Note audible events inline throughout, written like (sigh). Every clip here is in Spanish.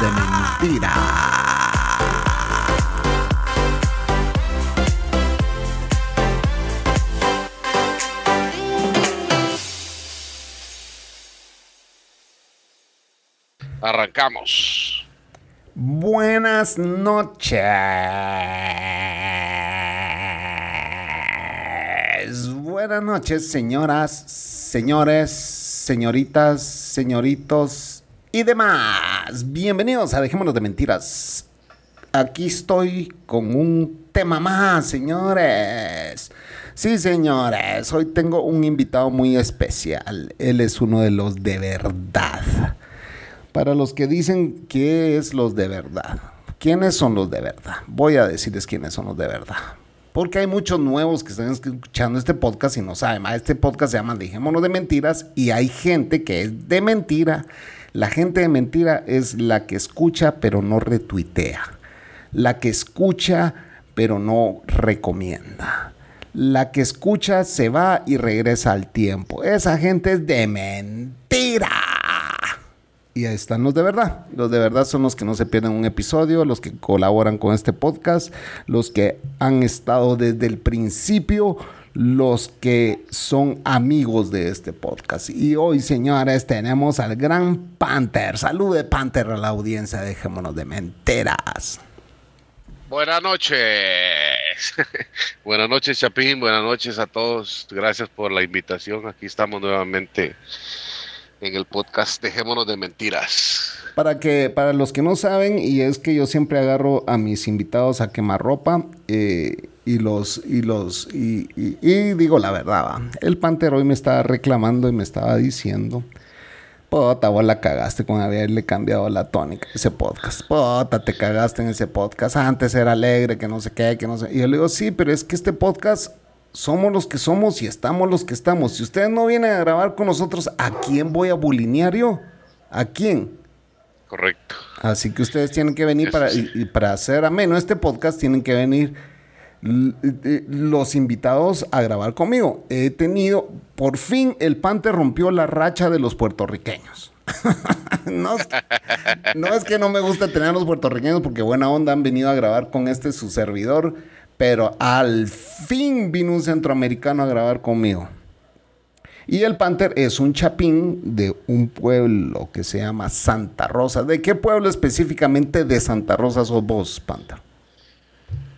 de mentira. Arrancamos. Buenas noches. Buenas noches, señoras, señores, señoritas, señoritos y demás. Bienvenidos a Dejémonos de Mentiras. Aquí estoy con un tema más, señores. Sí, señores, hoy tengo un invitado muy especial. Él es uno de los de verdad. Para los que dicen qué es los de verdad. ¿Quiénes son los de verdad? Voy a decirles quiénes son los de verdad. Porque hay muchos nuevos que están escuchando este podcast y no saben. Ah, este podcast se llama Dejémonos de Mentiras y hay gente que es de mentira. La gente de mentira es la que escucha pero no retuitea. La que escucha pero no recomienda. La que escucha se va y regresa al tiempo. Esa gente es de mentira. Y ahí están los de verdad. Los de verdad son los que no se pierden un episodio, los que colaboran con este podcast, los que han estado desde el principio, los que son amigos de este podcast. Y hoy, señores, tenemos al gran Panther. Salude, Panther, a la audiencia. Dejémonos de mentiras. Buenas noches. (laughs) Buenas noches, Chapín. Buenas noches a todos. Gracias por la invitación. Aquí estamos nuevamente en el podcast Dejémonos de Mentiras. Para que, para los que no saben, y es que yo siempre agarro a mis invitados a quemar ropa eh, y los, y los, y, y- y digo la verdad, va. el Panther hoy me estaba reclamando y me estaba diciendo. Puta, vos la cagaste con haberle cambiado la tónica a ese podcast. Puta, te cagaste en ese podcast. Antes era alegre, que no sé qué, que no sé. Y yo le digo, sí, pero es que este podcast somos los que somos y estamos los que estamos. Si ustedes no vienen a grabar con nosotros, ¿a quién voy a bulinear yo? ¿A quién? Correcto. Así que ustedes tienen que venir para, y, y para hacer ameno este podcast, tienen que venir los invitados a grabar conmigo. He tenido, por fin, el Panther rompió la racha de los puertorriqueños. (laughs) no, es, no es que no me gusta tener a los puertorriqueños porque buena onda han venido a grabar con este su servidor, pero al fin vino un centroamericano a grabar conmigo. Y el Panther es un chapín de un pueblo que se llama Santa Rosa. ¿De qué pueblo específicamente de Santa Rosa sos vos, Panther?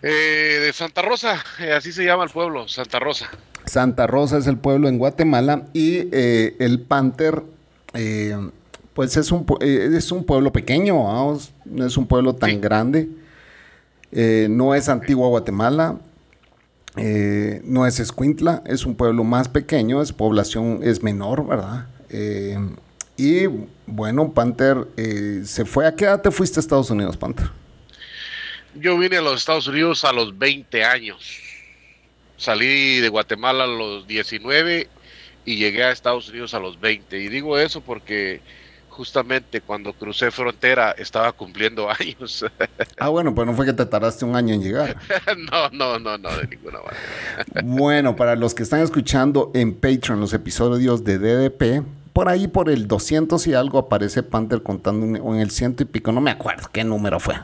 Eh, de Santa Rosa, eh, así se llama el pueblo, Santa Rosa. Santa Rosa es el pueblo en Guatemala y eh, el Panther, eh, pues es un, eh, es un pueblo pequeño, vamos, no es un pueblo tan Sí. grande. No es Antigua Guatemala, no es Escuintla, es un pueblo más pequeño, es población, es menor, ¿verdad? Y bueno, Panther eh, se fue. ¿A qué edad te fuiste a Estados Unidos, Panther? Yo vine a los Estados Unidos a los 20 años. Salí de Guatemala a los 19 y llegué a Estados Unidos a los 20. Y digo eso porque justamente cuando crucé frontera estaba cumpliendo (laughs) años. Ah, bueno, pues no fue que te tardaste un año en llegar. (laughs) no, no, no, no, de ninguna manera. (laughs) Bueno, para los que están escuchando en Patreon los episodios de DDP, por ahí por el 200 y algo aparece Panther contando en el ciento y pico, no me acuerdo qué número fue.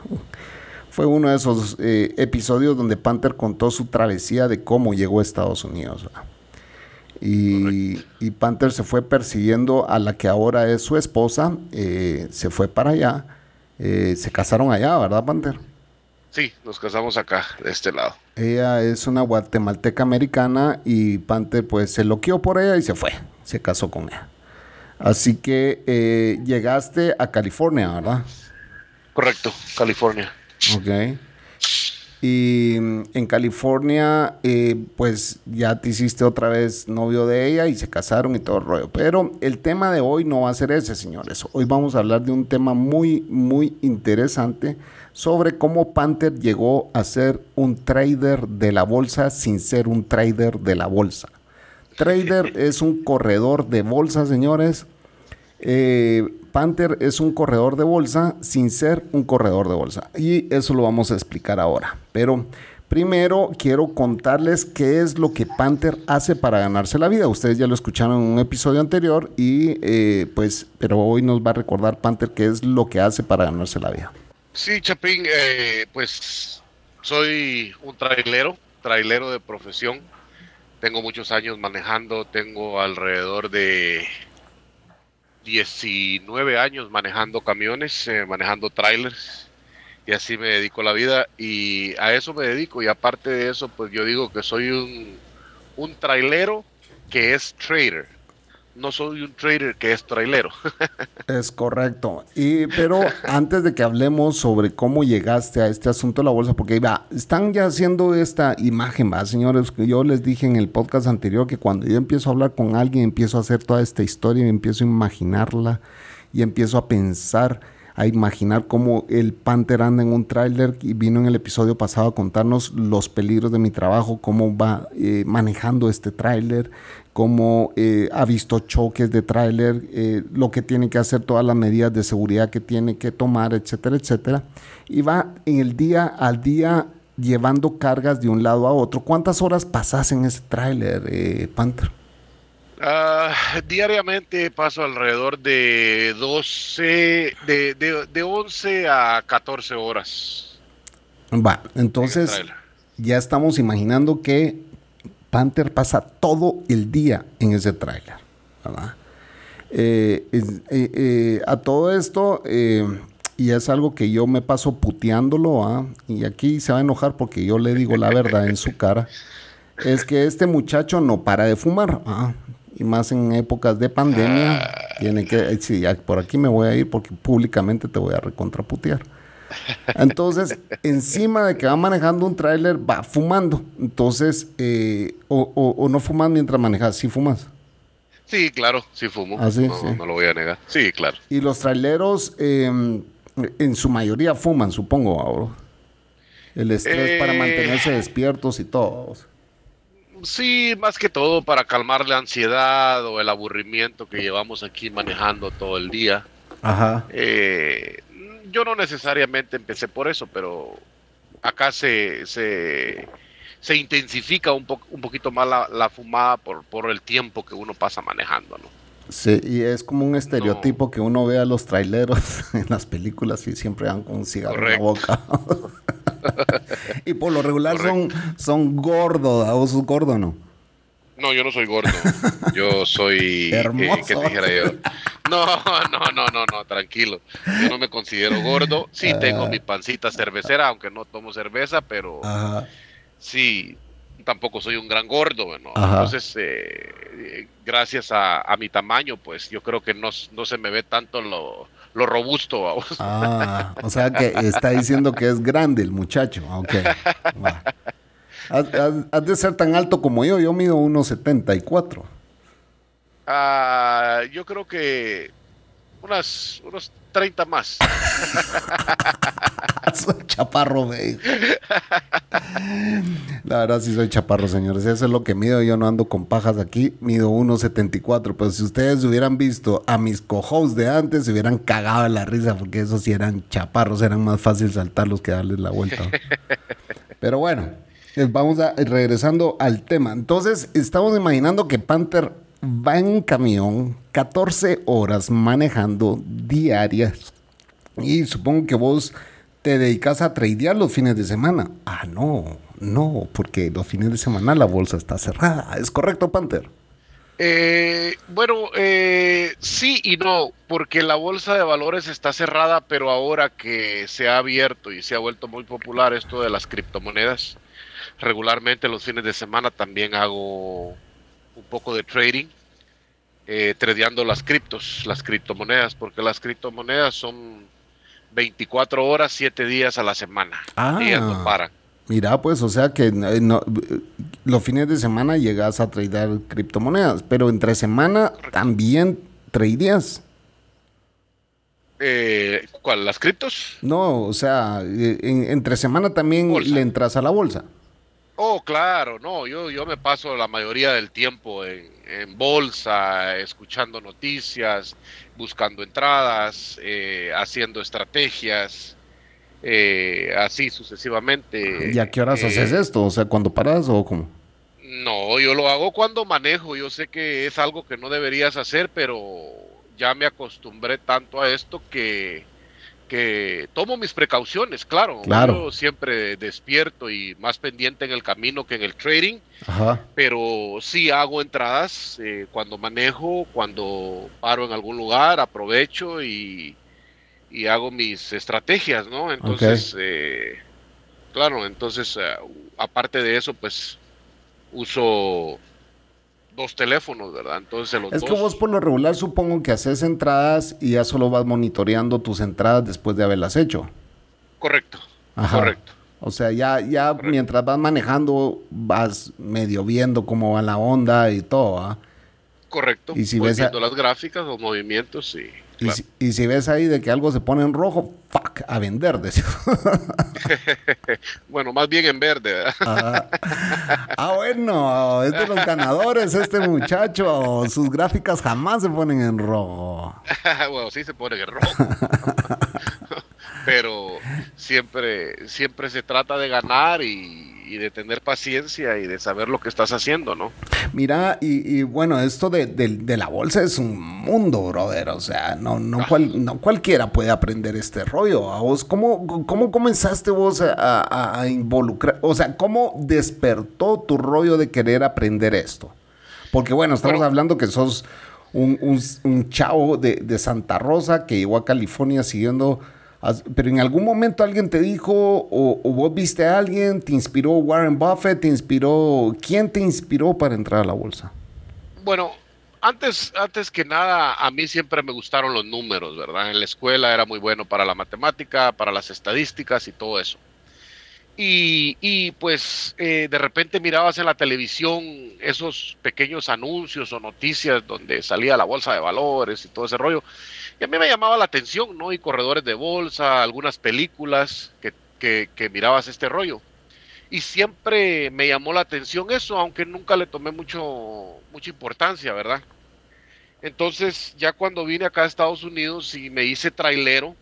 Fue uno de esos eh, episodios donde Panther contó su travesía de cómo llegó a Estados Unidos. Y, y Panther se fue persiguiendo a la que ahora es su esposa, eh, se fue para allá, eh, se casaron allá, ¿verdad, Panther? Sí, nos casamos acá, de este lado. Ella es una guatemalteca americana y Panther pues se loqueó por ella y se fue, se casó con ella. Así que eh, llegaste a California, ¿verdad? Correcto, California. Ok. Y mm, en California, eh, pues ya te hiciste otra vez novio de ella y se casaron y todo el rollo. Pero el tema de hoy no va a ser ese, señores. Hoy vamos a hablar de un tema muy, muy interesante sobre cómo Panther llegó a ser un trader de la bolsa sin ser un trader de la bolsa. Trader (laughs) es un corredor de bolsa, señores. Eh, Panther es un corredor de bolsa sin ser un corredor de bolsa. Y eso lo vamos a explicar ahora. Pero primero quiero contarles qué es lo que Panther hace para ganarse la vida. Ustedes ya lo escucharon en un episodio anterior y eh, pues, pero hoy nos va a recordar Panther qué es lo que hace para ganarse la vida. Sí, Chapín, eh, pues soy un trailero, trailero de profesión. Tengo muchos años manejando, tengo alrededor de 19 años manejando camiones, eh, manejando trailers y así me dedico la vida y a eso me dedico y aparte de eso pues yo digo que soy un, un trailero que es trader no soy un trader que es trailero. (laughs) es correcto. Y, pero (laughs) antes de que hablemos sobre cómo llegaste a este asunto de la bolsa, porque va, están ya haciendo esta imagen, va, señores, que yo les dije en el podcast anterior que cuando yo empiezo a hablar con alguien, empiezo a hacer toda esta historia y empiezo a imaginarla y empiezo a pensar a imaginar cómo el Panther anda en un tráiler y vino en el episodio pasado a contarnos los peligros de mi trabajo, cómo va eh, manejando este tráiler, cómo eh, ha visto choques de tráiler, eh, lo que tiene que hacer, todas las medidas de seguridad que tiene que tomar, etcétera, etcétera. Y va en el día al día llevando cargas de un lado a otro. ¿Cuántas horas pasas en ese tráiler, Panther? Uh, diariamente paso alrededor de 12, de, de, de 11 a 14 horas. Va, entonces ya estamos imaginando que Panther pasa todo el día en ese tráiler. Eh, eh, eh, a todo esto, y es algo que yo me paso puteándolo, y aquí se va a enojar porque yo le digo la verdad en su cara, (laughs) es que este muchacho no para de fumar y más en épocas de pandemia, ah. tiene que, sí, por aquí me voy a ir porque públicamente te voy a recontraputear. Entonces, (laughs) encima de que va manejando un tráiler, va fumando. Entonces, eh, o, no fumas mientras manejas, ¿sí fumas? Sí, claro, sí fumo. ¿Ah, no, lo voy a negar. Sí, claro. Y los traileros, em, en su mayoría fuman, supongo, ahora. El estrés para mantenerse eh. despiertos y todo. Sí, más que todo para calmar la ansiedad o el aburrimiento que llevamos aquí manejando todo el día. Ajá. Eh, yo no necesariamente empecé por eso, pero acá se, se, se intensifica un, po, un poquito más la, la fumada por, por, el tiempo que uno pasa manejando, ¿no? Sí, y es como un estereotipo que uno ve a los traileros (laughs) en las películas y siempre dan con un cigarro en la boca. (laughs) y por lo regular son, son gordos, ¿vos sos gordo no? No, yo no soy gordo. (laughs) Yo soy. Eh, Hermoso. yo? No, no, no, no, no, tranquilo. Yo no me considero gordo. Sí, ah. tengo mi pancita cervecera, aunque no tomo cerveza, pero sí, tampoco soy un gran gordo. Bueno. Entonces, eh, gracias a, mi tamaño, pues yo creo que no, no se me ve tanto lo, lo robusto. Ah, o sea que está diciendo que es grande el muchacho. Ok. Has, de ser tan alto como yo. Yo mido 1,74. Ah, yo creo que unas, unos 30 más. (laughs) (laughs) soy chaparro, güey. La verdad sí soy chaparro, señores. Eso es lo que mido. Yo no ando con pajas aquí. Mido 1.74. Pero si ustedes hubieran visto a mis cojos de antes, se hubieran cagado en la risa porque esos sí eran chaparros. Eran más fácil saltarlos que darles la vuelta. Pero bueno, eh, vamos a regresando al tema. Entonces, estamos imaginando que Panther va en camión 14 horas manejando diarias. Y supongo que vos te dedicas a tradear los fines de semana. Ah, no, no, porque los fines de semana la bolsa está cerrada. ¿Es correcto, Panther? Eh, bueno, eh, sí y no, porque la bolsa de valores está cerrada, pero ahora que se ha abierto y se ha vuelto muy popular esto de las criptomonedas, regularmente los fines de semana también hago un poco de trading, eh, tradeando las criptos, las criptomonedas, porque las criptomonedas son 24 horas, 7 días a la semana. Ah, ellas no paran. Mira, pues, o sea que eh, no, los fines de semana llegas a tradear criptomonedas, pero entre semana también tradeas. Eh, ¿Cuál? ¿Las criptos? No, o sea, eh, en- entre semana también Bolsa. le entras a la bolsa. Oh, claro, no, yo, yo me paso la mayoría del tiempo en, en bolsa, escuchando noticias, buscando entradas, eh, haciendo estrategias, eh, así sucesivamente. ¿Y a qué horas Eh, haces esto? O sea, ¿cuando paras o cómo? No, yo lo hago cuando manejo. Yo sé que es algo que no deberías hacer, pero ya me acostumbré tanto a esto que, que tomo mis precauciones, claro. Claro. Yo siempre despierto y más pendiente en el camino que en el trading, Ajá. pero sí hago entradas eh, cuando manejo, cuando paro en algún lugar, aprovecho y, y hago mis estrategias, ¿no? Entonces, eh, claro, entonces, eh, aparte de eso, pues uso dos teléfonos, ¿verdad? Entonces, los Es que vos por lo regular supongo que haces entradas y ya solo vas monitoreando tus entradas después de haberlas hecho. correcto, Ajá. correcto. O sea, ya, ya mientras vas manejando, vas medio viendo cómo va la onda y todo, ¿ah? Correcto. Y si Voy ves a- las gráficas, los movimientos, sí. Y, claro. si, y si ves ahí de que algo se pone en rojo, fuck, a vender. (laughs) Bueno, más bien en verde, ¿verdad? ah, ah, bueno, es de los ganadores este muchacho. Sus gráficas jamás se ponen en rojo. (laughs) bueno, sí se pone en rojo. (laughs) Pero siempre, siempre se trata de ganar y, y de tener paciencia y de saber lo que estás haciendo, ¿no? Mira, y, y bueno, esto de, de- de la bolsa es un mundo, brother. O sea, no, no, cual- no cualquiera puede aprender este rollo. ¿A vos cómo, cómo comenzaste vos a, a- a involucrar? O sea, ¿cómo despertó tu rollo de querer aprender esto? Porque bueno, estamos Bueno. hablando que sos un, un- un chavo de, de Santa Rosa que llegó a California siguiendo... Pero en algún momento alguien te dijo, o, o vos viste a alguien, te inspiró Warren Buffett, te inspiró... ¿Quién te inspiró para entrar a la bolsa? Bueno, antes, antes que nada, a mí siempre me gustaron los números, ¿verdad? En la escuela era muy bueno para la matemática, para las estadísticas y todo eso. Y, y, pues eh, de repente mirabas en la televisión esos pequeños anuncios o noticias donde salía la bolsa de valores y todo ese rollo. Y a mí me llamaba la atención, ¿no? Y corredores de bolsa, algunas películas que, que, mirabas este rollo. Y siempre me llamó la atención eso, aunque nunca le tomé mucho, mucha importancia, ¿verdad? Entonces, ya cuando vine acá a Estados Unidos y me hice trailero,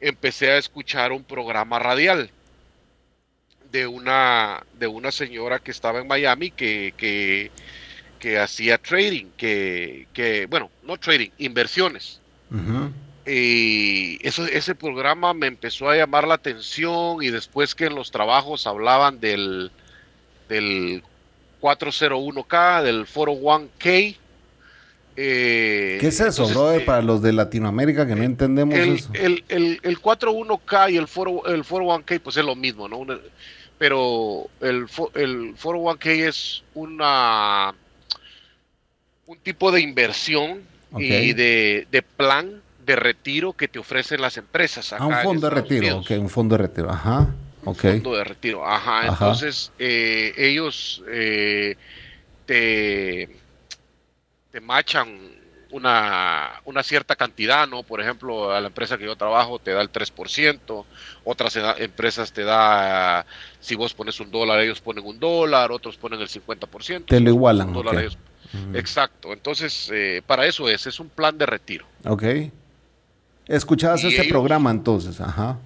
empecé a escuchar un programa radial de una, de una señora que estaba en Miami que, que, que hacía trading, que, que, bueno, no trading, inversiones. Y eso, ese programa me empezó a llamar la atención y después que en los trabajos hablaban del, del 401k, del 401k. eh, ¿Qué es eso, entonces, brother? eh, Para los de Latinoamérica que no entendemos el, eso. el, el, el 41k y el, 4, el 401k pues es lo mismo, ¿no? Una- pero el, el 401k es una un tipo de inversión Ok. y de, de plan de retiro que te ofrecen las empresas. Ah, un acá fondo de retiro. Unidos. Ok, un fondo de retiro. Ajá. Ok. Fondo de retiro, ajá. Ajá. Entonces, eh, ellos eh, te, te machan una, una cierta cantidad, ¿no? Por ejemplo, a la empresa que yo trabajo te da el 3%, otras empresas te da, si vos pones un dólar, ellos ponen un dólar, otros ponen el 50%. Te lo igualan, un dólar, ok. ellos- Mm. Exacto, entonces, eh, para eso es, es un plan de retiro. Ok. Escuchabas Y este ellos- programa entonces, ajá.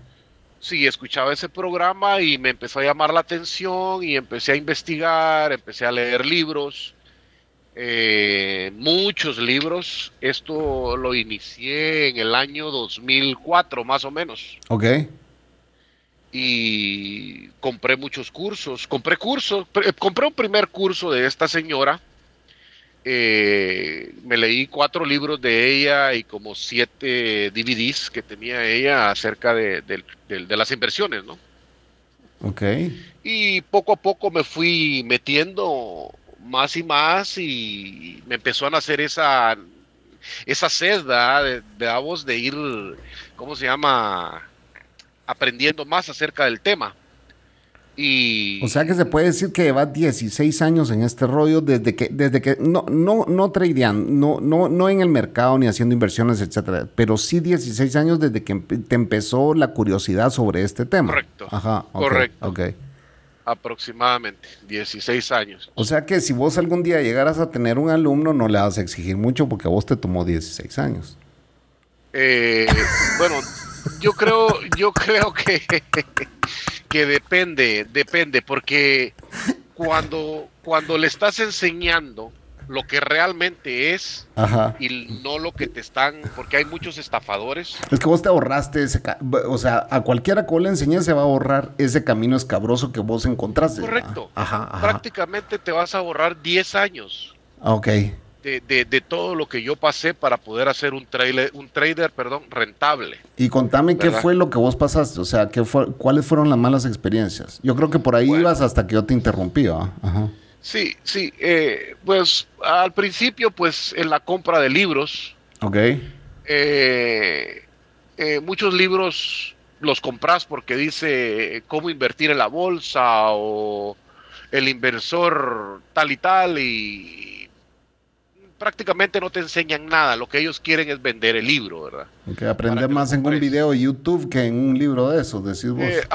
Sí, escuchaba ese programa y me empezó a llamar la atención y empecé a investigar, empecé a leer libros, eh, muchos libros. Esto lo inicié en el año 2004 más o menos Ok. y compré muchos cursos. Compré cursos, pr- compré un primer curso de esta señora. Eh, me leí cuatro libros de ella y como siete DVDs que tenía ella acerca de, las inversiones, ¿no? Ok. Y poco a poco me fui metiendo más y más y me empezó a nacer esa, esa sed de, de a vos de ir, ¿cómo se llama? Aprendiendo más acerca del tema. Y O sea que se puede decir que llevas 16 años en este rollo desde que, desde que, no, no, no tradeando, no, no, no en el mercado ni haciendo inversiones, etcétera, pero sí 16 años desde que te empezó la curiosidad sobre este tema. Correcto. Ajá. ok, Correcto. Ok. aproximadamente 16 años. O sea que si vos algún día llegaras a tener un alumno, no le vas a exigir mucho porque a vos te tomó 16 años. Eh, bueno, yo creo, yo creo que, (laughs) que depende, depende, porque cuando, cuando le estás enseñando lo que realmente es Ajá. y no lo que te están, porque hay muchos estafadores. Es que vos te ahorraste ese... O sea, a cualquiera que vos le enseñes se va a ahorrar ese camino escabroso que vos encontraste. Correcto. Ajá, ajá. Prácticamente te vas a ahorrar 10 años Ok. De, de- de todo lo que yo pasé para poder hacer un trailer, un trader, perdón, rentable. Y contame qué ¿Verdad? fue lo que vos pasaste, o sea, qué fue, cuáles fueron las malas experiencias. Yo creo que por ahí Bueno. ibas hasta que yo te interrumpí, ¿ah? Ajá. Sí, sí, eh, pues al principio, pues en la compra de libros, Ok. eh, eh, muchos libros los compras porque dice eh, cómo invertir en la bolsa o el inversor tal y tal y prácticamente no te enseñan nada, lo que ellos quieren es vender el libro, ¿verdad? Ok, aprender que más en un video de YouTube que en un libro de esos, decís vos. Eh,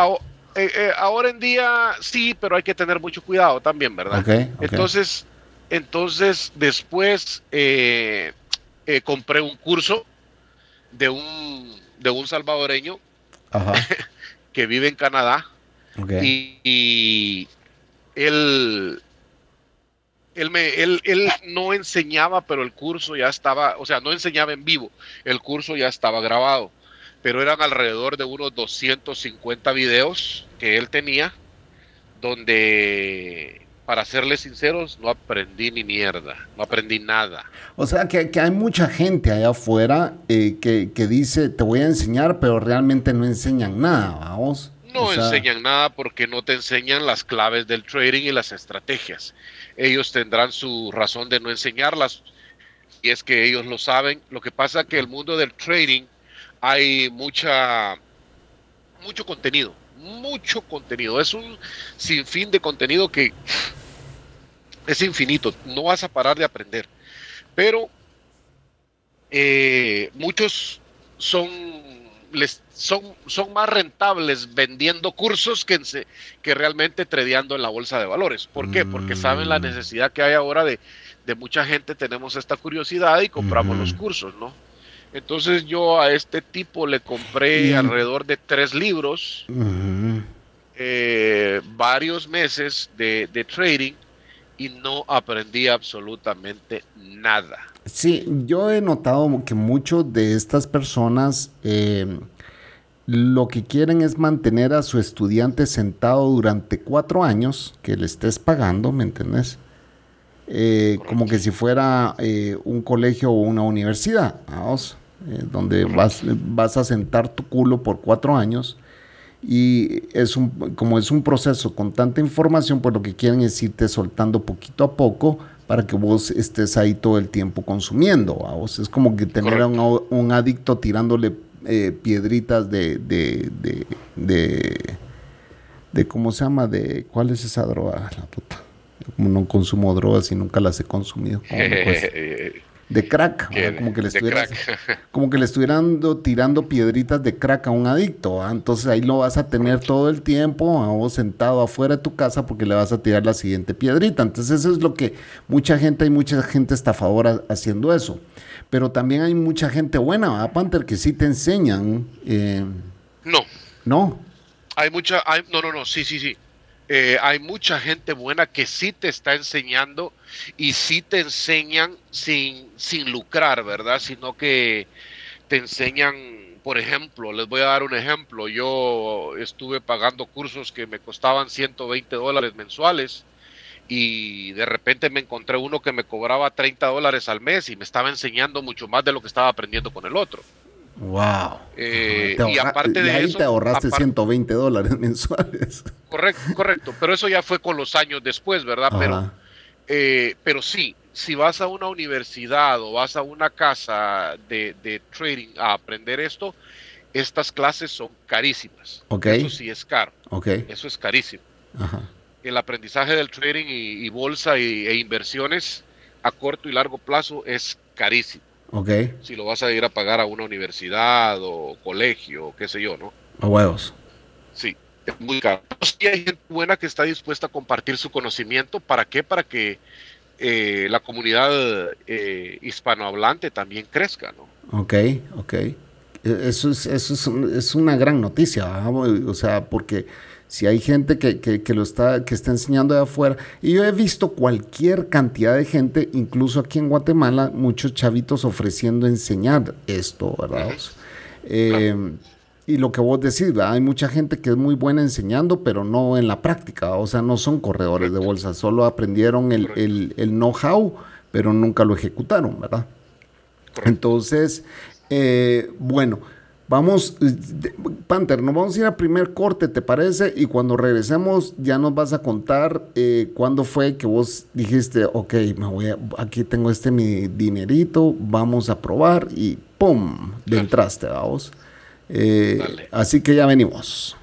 eh, eh, ahora en día sí, pero hay que tener mucho cuidado también, ¿verdad? ok, ok. Entonces, entonces después eh, compré un curso de un, de un salvadoreño Ajá. (laughs) que vive en Canadá y él, él, me, él, él no enseñaba, pero el curso ya estaba, o sea, no enseñaba en vivo, el curso ya estaba grabado, pero eran alrededor de unos 250 videos que él tenía, donde, para serles sinceros, no aprendí ni mierda, no aprendí nada. O sea, que, que hay mucha gente allá afuera eh, que, que dice, te voy a enseñar, pero realmente no enseñan nada, vamos. No O sea, enseñan nada porque no te enseñan las claves del trading y las estrategias. Ellos tendrán su razón de no enseñarlas y es que ellos lo saben. Lo que pasa es que el mundo del trading hay mucha mucho contenido, mucho contenido. Es un sinfín de contenido que es infinito. No vas a parar de aprender. Pero eh, muchos son les son, son más rentables vendiendo cursos que, que realmente tradeando en la bolsa de valores. ¿Por qué? Porque saben la Mm. necesidad que hay ahora de, de mucha gente, tenemos esta curiosidad y compramos los cursos, ¿no? Entonces yo a este tipo le compré alrededor de tres libros, eh, varios meses de, de trading y no aprendí absolutamente nada. Sí, yo he notado que muchos de estas personas eh, lo que quieren es mantener a su estudiante sentado durante cuatro años, que le estés pagando, ¿me entendés? Eh, como que si fuera eh, un colegio o una universidad, vamos, eh, donde vas, vas a sentar tu culo por cuatro años y es un, como es un proceso con tanta información, pues lo que quieren es irte soltando poquito a poco para que vos estés ahí todo el tiempo consumiendo. vamos. Es como que tener a un, un adicto tirándole eh, piedritas de, de, de, de, de, ¿cómo se llama? De, ¿cuál es esa droga? La puta. Yo Como no consumo drogas y nunca las he consumido. (laughs) De crack, como que le estuvieras, (laughs) como que le estuvieran do- tirando piedritas de crack a un adicto, entonces ahí lo vas a tener todo el tiempo a vos sentado afuera de tu casa porque le vas a tirar la siguiente piedrita. Entonces eso es lo que mucha gente, hay mucha gente estafadora haciendo eso. Pero también hay mucha gente buena, ¿verdad, Panther? Que sí te enseñan, eh, No, ¿no? Hay mucha, hay, no, no, no, sí, sí, sí. Eh, hay mucha gente buena que sí te está enseñando y sí te enseñan sin, sin lucrar, ¿verdad? Sino que te enseñan, por ejemplo, les voy a dar un ejemplo. Yo estuve pagando cursos que me costaban 120 dólares mensuales y de repente me encontré uno que me cobraba 30 dólares al mes y me estaba enseñando mucho más de lo que estaba aprendiendo con el otro. Wow. Eh, y aparte de ahí eso, te ahorraste aparte- 120 dólares (laughs) mensuales. Correcto, correcto, pero eso ya fue con los años después, ¿verdad? Pero, Ajá. Eh, pero sí, si vas a una universidad o vas a una casa de, de trading a aprender esto, estas clases son carísimas. Ok. Eso sí es caro, Ok. eso es carísimo. el aprendizaje del trading y, bolsa y, e inversiones a corto y largo plazo es carísimo. Okay. Si lo vas a ir a pagar a una universidad o colegio, qué sé yo, ¿no? A huevos. Sí, es muy caro. Sí hay gente buena que está dispuesta a compartir su conocimiento. ¿Para qué? Para que eh, la comunidad eh, hispanohablante también crezca, ¿no? Ok, ok. E, eso es, eso es, es una gran noticia, o sea, porque si hay gente que, que, lo está, que está enseñando de afuera, y yo he visto cualquier cantidad de gente, incluso aquí en Guatemala, muchos chavitos ofreciendo enseñar esto, ¿verdad? Eh, y lo que vos decís, hay mucha gente que es muy buena enseñando, pero no en la práctica, o sea, no son corredores de bolsa, solo aprendieron el, el, el know-how, pero nunca lo ejecutaron, ¿verdad? Entonces, eh, bueno, Vamos, Panther, nos vamos a ir a primer corte, ¿te parece? Y cuando regresemos ya nos vas a contar eh, cuándo fue que vos dijiste, ok, me voy aquí tengo este mi dinerito, vamos a probar y ¡pum! Entraste, vamos. Eh, así que ya venimos.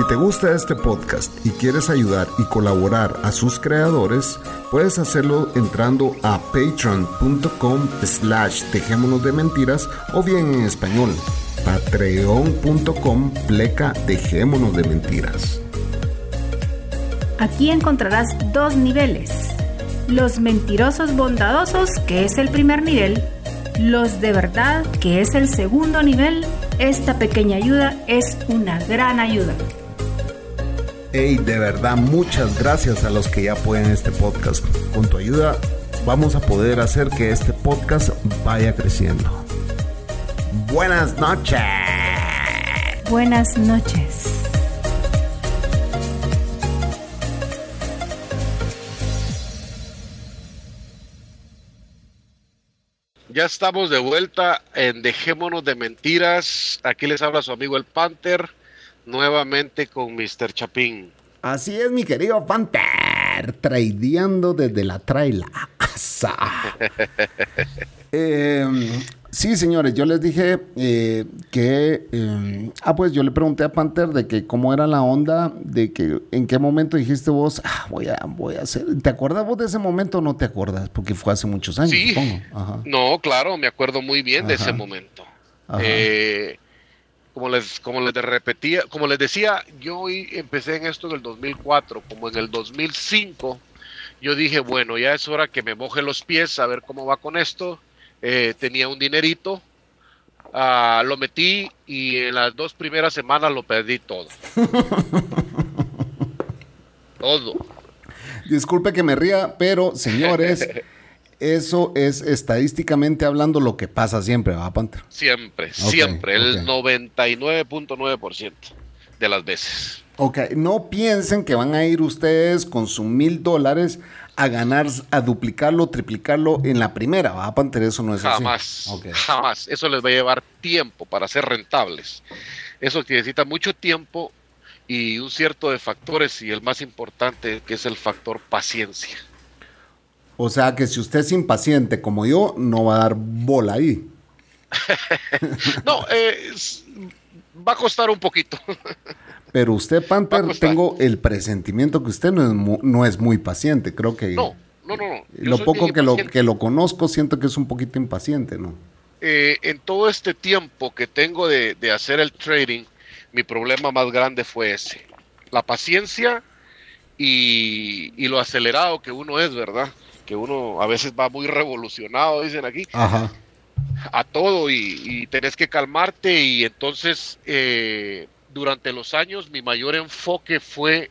Si te gusta este podcast y quieres ayudar y colaborar a sus creadores, puedes hacerlo entrando a patreon.com slash dejémonos de mentiras o bien en español, patreon.com pleca dejémonos de mentiras. Aquí encontrarás dos niveles. Los mentirosos bondadosos, que es el primer nivel, los de verdad, que es el segundo nivel, esta pequeña ayuda es una gran ayuda. Hey, de verdad, muchas gracias a los que ya apoyan este podcast. Con tu ayuda vamos a poder hacer que este podcast vaya creciendo. Buenas noches. Buenas noches. Ya estamos de vuelta en Dejémonos de Mentiras. Aquí les habla su amigo el Panther nuevamente con Mr. Chapín. Así es, mi querido Panther, tradeando desde la traila. (laughs) eh, sí, señores, yo les dije eh, que... Eh, ah, pues yo le pregunté a Panther de que cómo era la onda, de que en qué momento dijiste vos, ah, voy a, voy a hacer... ¿Te acuerdas vos de ese momento o no te acuerdas? Porque fue hace muchos años, sí. No, claro, me acuerdo muy bien de ese momento. Eh, como les, como les repetía, como les decía, yo empecé en esto en el 2004, como en el 2005, yo dije, bueno, ya es hora que me moje los pies, a ver cómo va con esto. Eh, tenía un dinerito, ah, lo metí y en las dos primeras semanas lo perdí todo. (laughs) todo. Disculpe que me ría, pero señores, (laughs) eso es estadísticamente hablando lo que pasa siempre, ¿va, Panther? Siempre, siempre, el 99.9% de las veces. Ok, no piensen que van a ir ustedes con sus mil dólares a ganar, a duplicarlo, triplicarlo en la primera, ¿va, Panther? Eso no es jamás, así. Jamás, jamás. Eso les va a llevar tiempo para ser rentables. Eso necesita mucho tiempo y un cierto de factores y el más importante que es el factor paciencia. O sea que si usted es impaciente como yo, no va a dar bola ahí. (laughs) no, eh, va a costar un poquito. (laughs) Pero usted, Panther, tengo el presentimiento que usted no es, muy, no es muy paciente. Creo que. No, no, no. no. Lo poco que lo, que lo conozco, siento que es un poquito impaciente, ¿no? Eh, en todo este tiempo que tengo de, de hacer el trading, mi problema más grande fue ese: la paciencia y, y lo acelerado que uno es, ¿verdad? que uno a veces va muy revolucionado, dicen aquí, a todo y, tenés que calmarte y entonces eh, durante los años mi mayor enfoque fue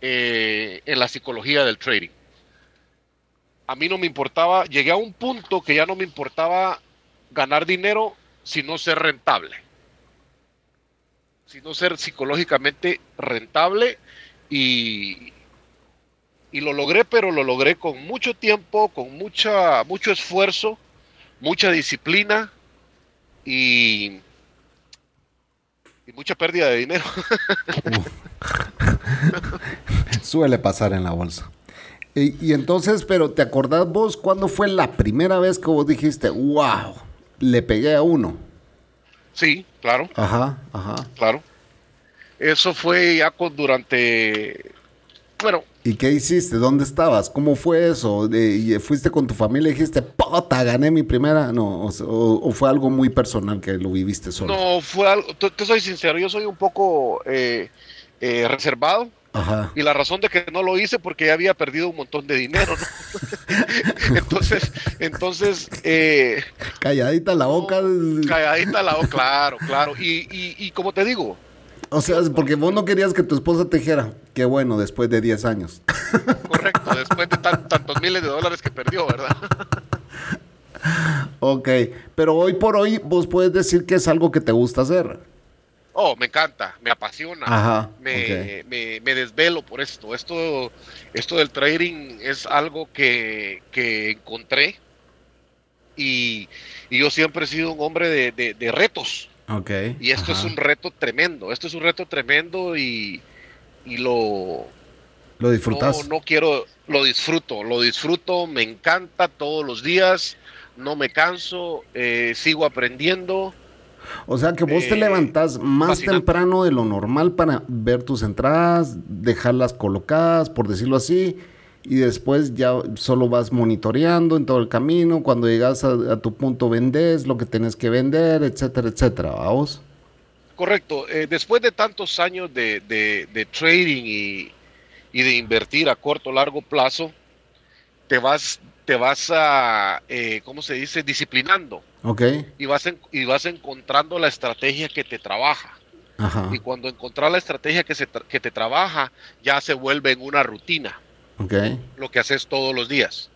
eh, en la psicología del trading. A mí no me importaba, llegué a un punto que ya no me importaba ganar dinero, sino ser rentable. Sino ser psicológicamente rentable y, y lo logré, pero lo logré con mucho tiempo, con mucha, mucho esfuerzo, mucha disciplina y, y mucha pérdida de dinero. Suele pasar en la bolsa. Y, y entonces, pero ¿te acordás vos cuándo fue la primera vez que vos dijiste, wow, le pegué a uno? Sí, claro, Ajá, ajá. claro. Eso fue ya con, durante, bueno, ¿Y qué hiciste? ¿Dónde estabas? ¿Cómo fue eso? Y ¿Fuiste con tu familia y dijiste, puta, gané mi primera? No, o, o- o fue algo muy personal que lo viviste solo. no fue algo, te, te soy sincero, yo soy un poco eh, eh, reservado Ajá. y la razón de que no lo hice porque ya había perdido un montón de dinero, ¿no? (laughs) entonces, entonces, eh, Calladita la boca. calladita la boca, claro, claro, y, y, y como te digo, O sea, porque vos no querías que tu esposa te dijera, qué bueno, después de 10 años. correcto, después de tan- tantos miles de dólares que perdió, ¿verdad? (laughs) ok, pero hoy por hoy vos puedes decir que es algo que te gusta hacer. Oh, me encanta, me apasiona. Ajá, me, me- me desvelo por esto. Esto, esto del trading es algo que, que encontré y, y yo siempre he sido un hombre de, de- de retos. Ok. Y esto es un reto tremendo. Esto es un reto tremendo y, y lo ¿Lo disfrutas? no, no quiero, lo disfruto, lo disfruto, me encanta todos los días, no me canso, eh, sigo aprendiendo. O sea que vos te Eh, levantás más fascinante. temprano de lo normal para ver tus entradas, dejarlas colocadas, por decirlo así, y después ya solo vas monitoreando en todo el camino. Cuando llegas a, a tu punto vendes lo que tenés que vender, etcétera, etcétera. ¿Vamos? Correcto. Eh, después de tantos años de, de- de trading y, y de invertir a corto o largo plazo, te vas, te vas a, eh, ¿cómo se dice? Disciplinando Ok. y vas, en- y vas encontrando la estrategia que te trabaja. Ajá. Y cuando encontrar la estrategia que, se tra- que te trabaja, ya se vuelve en una rutina, Ok. lo que haces todos los días.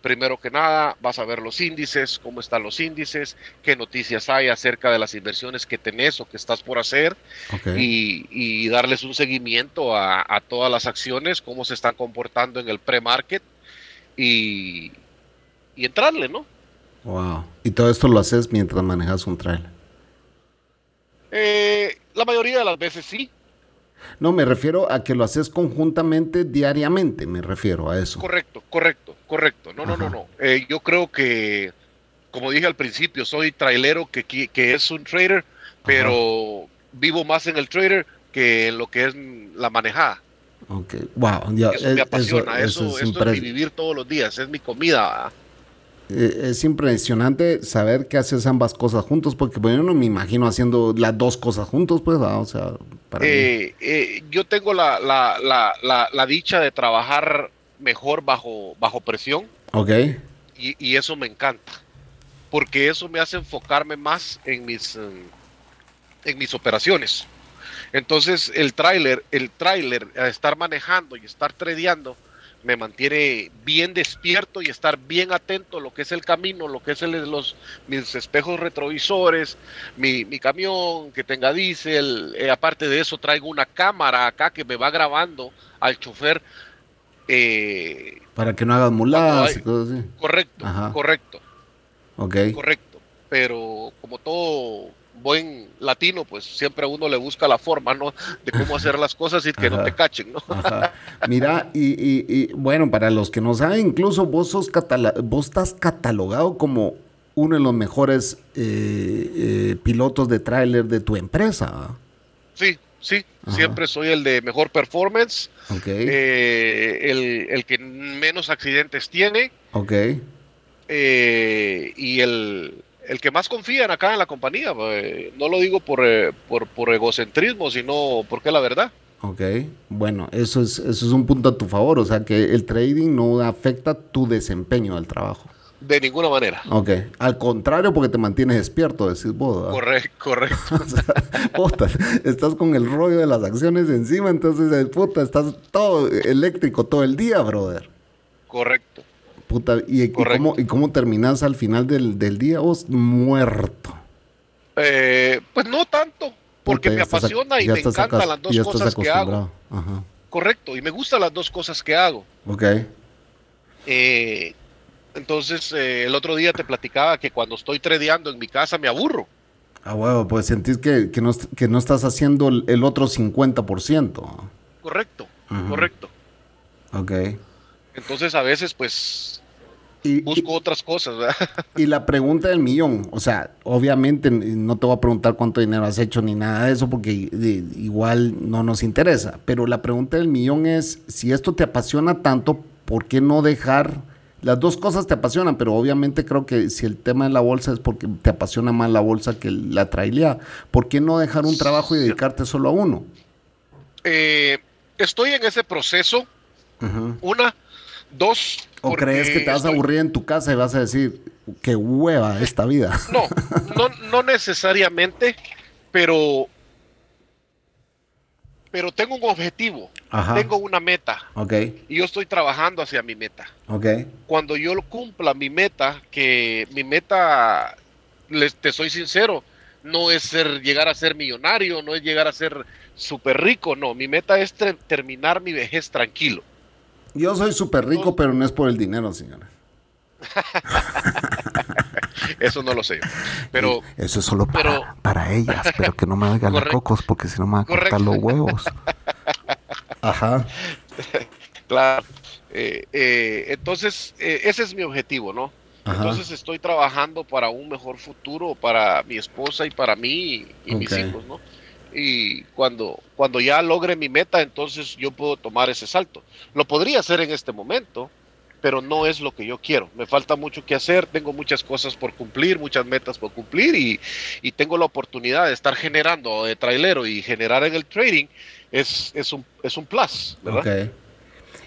Primero que nada, vas a ver los índices, cómo están los índices, qué noticias hay acerca de las inversiones que tenés o que estás por hacer y, y darles un seguimiento a, a todas las acciones, cómo se están comportando en el pre-market y, y entrarle, ¿no? Wow. Y todo esto lo haces mientras manejas un trailer. Eh, la mayoría de las veces sí, No, me refiero a que lo haces conjuntamente diariamente, me refiero a eso. correcto, correcto, correcto. No, no, no, no. Eh, yo creo que, como dije al principio, soy trailero que, que es un trader, pero vivo más en el trader que en lo que es la manejada. Ok. Wow. Ya, Eso es- me apasiona, eso- eso, eso es esto impres- es mi vivir todos los días, es mi comida. Eh, es impresionante saber que haces ambas cosas juntos, porque bueno, yo no me imagino haciendo las dos cosas juntos, pues, ¿verdad? o sea, para mí. Eh, eh, yo tengo la, la, la, la, dicha de trabajar mejor bajo, bajo presión Ok, y, y eso me encanta, porque eso me hace enfocarme más en mis, en mis operaciones. Entonces el tráiler, el tráiler, estar manejando y estar tradeando, me mantiene bien despierto y estar bien atento a lo que es el camino, lo que es el, los, mis espejos retrovisores, mi, mi camión que tenga diésel. eh, aparte de eso, traigo una cámara acá que me va grabando al chofer. eh, para que no hagas muladas y cosas así. correcto, Ajá. correcto, Ok, correcto. Pero como todo buen latino, pues siempre a uno le busca la forma, ¿no? De cómo hacer las cosas y que no te cachen, ¿no? Ajá. Mira, y, y- y, bueno, para los que no saben, incluso vos, sos catala- vos estás catalogado como uno de los mejores eh, eh, pilotos de tráiler de tu empresa. ¿ah? Sí, sí, Ajá. siempre soy el de mejor performance, Ok, eh, el, el que menos accidentes tiene ok. y el, el que más confían acá en la compañía. eh, no lo digo por, eh, por, por egocentrismo, sino porque es la verdad. Ok, bueno, eso es, eso es un punto a tu favor, o sea que el trading no afecta tu desempeño del trabajo. De ninguna manera. Ok, al contrario porque te mantienes despierto, decís vos. Correcto, correcto. (laughs) O sea, puta, estás con el rollo de las acciones encima, entonces, eh, puta, estás todo eléctrico todo el día, brother. correcto. Puta, ¿y, cómo, ¿y cómo terminas al final del, del día vos? Muerto. Eh, pues no tanto, porque Puta, me apasiona y me encantan las dos cosas que hago. Ajá. Correcto, y me gustan las dos cosas que hago. Ok, Eh, entonces, eh, el otro día te platicaba que cuando estoy tradeando en mi casa me aburro. ah, huevo, pues sentís que, que, no, que no estás haciendo el, el otro 50%. Correcto, correcto. Ok. Entonces a veces pues busco otras cosas. (laughs) Y la pregunta del millón, o sea, obviamente no te voy a preguntar cuánto dinero has hecho ni nada de eso porque igual no nos interesa, pero la pregunta del millón es, si esto te apasiona tanto, ¿por qué no dejar las dos cosas te apasionan, pero obviamente creo que si el tema de la bolsa es porque te apasiona más la bolsa que la trailea, ¿por qué no dejar un trabajo y dedicarte solo a uno? Eh, estoy en ese proceso. Una, dos. ¿O crees que te vas a aburrir en tu casa y vas a decir, qué hueva esta vida? No, no, no necesariamente, pero pero tengo un objetivo, tengo una meta. Okay. Y yo estoy trabajando hacia mi meta. Okay. Cuando yo cumpla mi meta, que mi meta, les, te soy sincero, no es ser, llegar a ser millonario, no es llegar a ser súper rico, no, mi meta es terminar mi vejez tranquilo. Yo soy súper rico, pero no es por el dinero, señora. (laughs) Eso no lo sé. Pero, Eso es solo para, para ellas, pero que no me hagan los cocos porque si no me van a cortar los huevos. Ajá. (laughs) Claro. Eh, eh, entonces, eh, ese es mi objetivo, ¿no? Entonces estoy trabajando para un mejor futuro para mi esposa y para mí y, mis hijos, ¿no? Y cuando, cuando ya logre mi meta, entonces yo puedo tomar ese salto. Lo podría hacer en este momento, pero no es lo que yo quiero. Me falta mucho que hacer, tengo muchas cosas por cumplir, muchas metas por cumplir y, tengo la oportunidad de estar generando de trailero y generar en el trading es, es, un, es un plus, ¿verdad?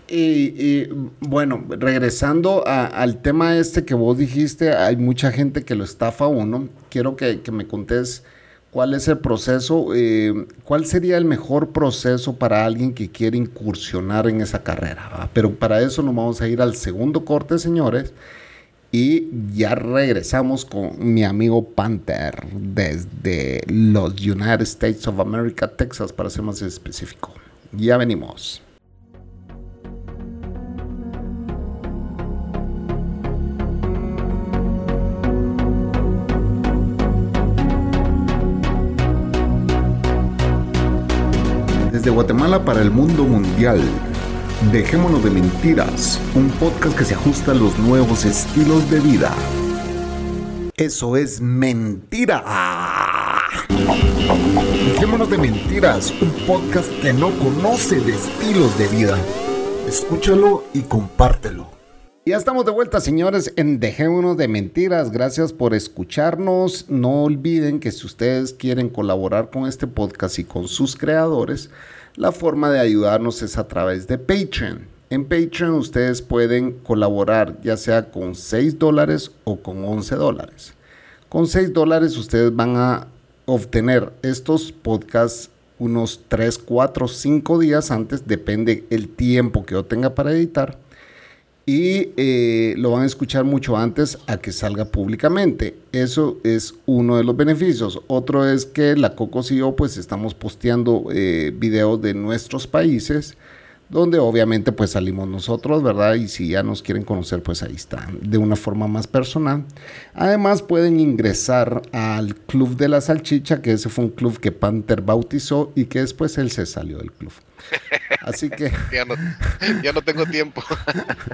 Y, bueno, regresando al tema este que vos dijiste, hay mucha gente que lo estafa uno. Quiero que, que me contés ¿Cuál es el proceso? Eh, ¿Cuál sería el mejor proceso para alguien que quiere incursionar en esa carrera? Pero para eso nos vamos a ir al segundo corte, señores. Y ya regresamos con mi amigo Panther desde los United States of America, Texas, para ser más específico. Ya venimos. Para el mundo mundial. Dejémonos de mentiras, un podcast que se ajusta a los nuevos estilos de vida. Eso es mentira. Dejémonos de mentiras, un podcast que no conoce de estilos de vida. Escúchalo y compártelo. Ya estamos de vuelta, señores, en Dejémonos de Mentiras. Gracias por escucharnos. No olviden que si ustedes quieren colaborar con este podcast y con sus creadores, la forma de ayudarnos es a través de Patreon. En Patreon ustedes pueden colaborar ya sea con 6 dólares o con 11 dólares. Con 6 dólares ustedes van a obtener estos podcasts unos 3, 4, 5 días antes, depende el tiempo que yo tenga para editar y eh, lo van a escuchar mucho antes a que salga públicamente. Eso es uno de los beneficios. Otro es que la Cocos y yo pues estamos posteando eh, videos de nuestros países donde obviamente pues salimos nosotros, ¿verdad? Y si ya nos quieren conocer, pues ahí están, de una forma más personal. Además pueden ingresar al Club de la Salchicha, que ese fue un club que Panther bautizó y que después él se salió del club. Así que... (laughs) ya, no, tengo tiempo.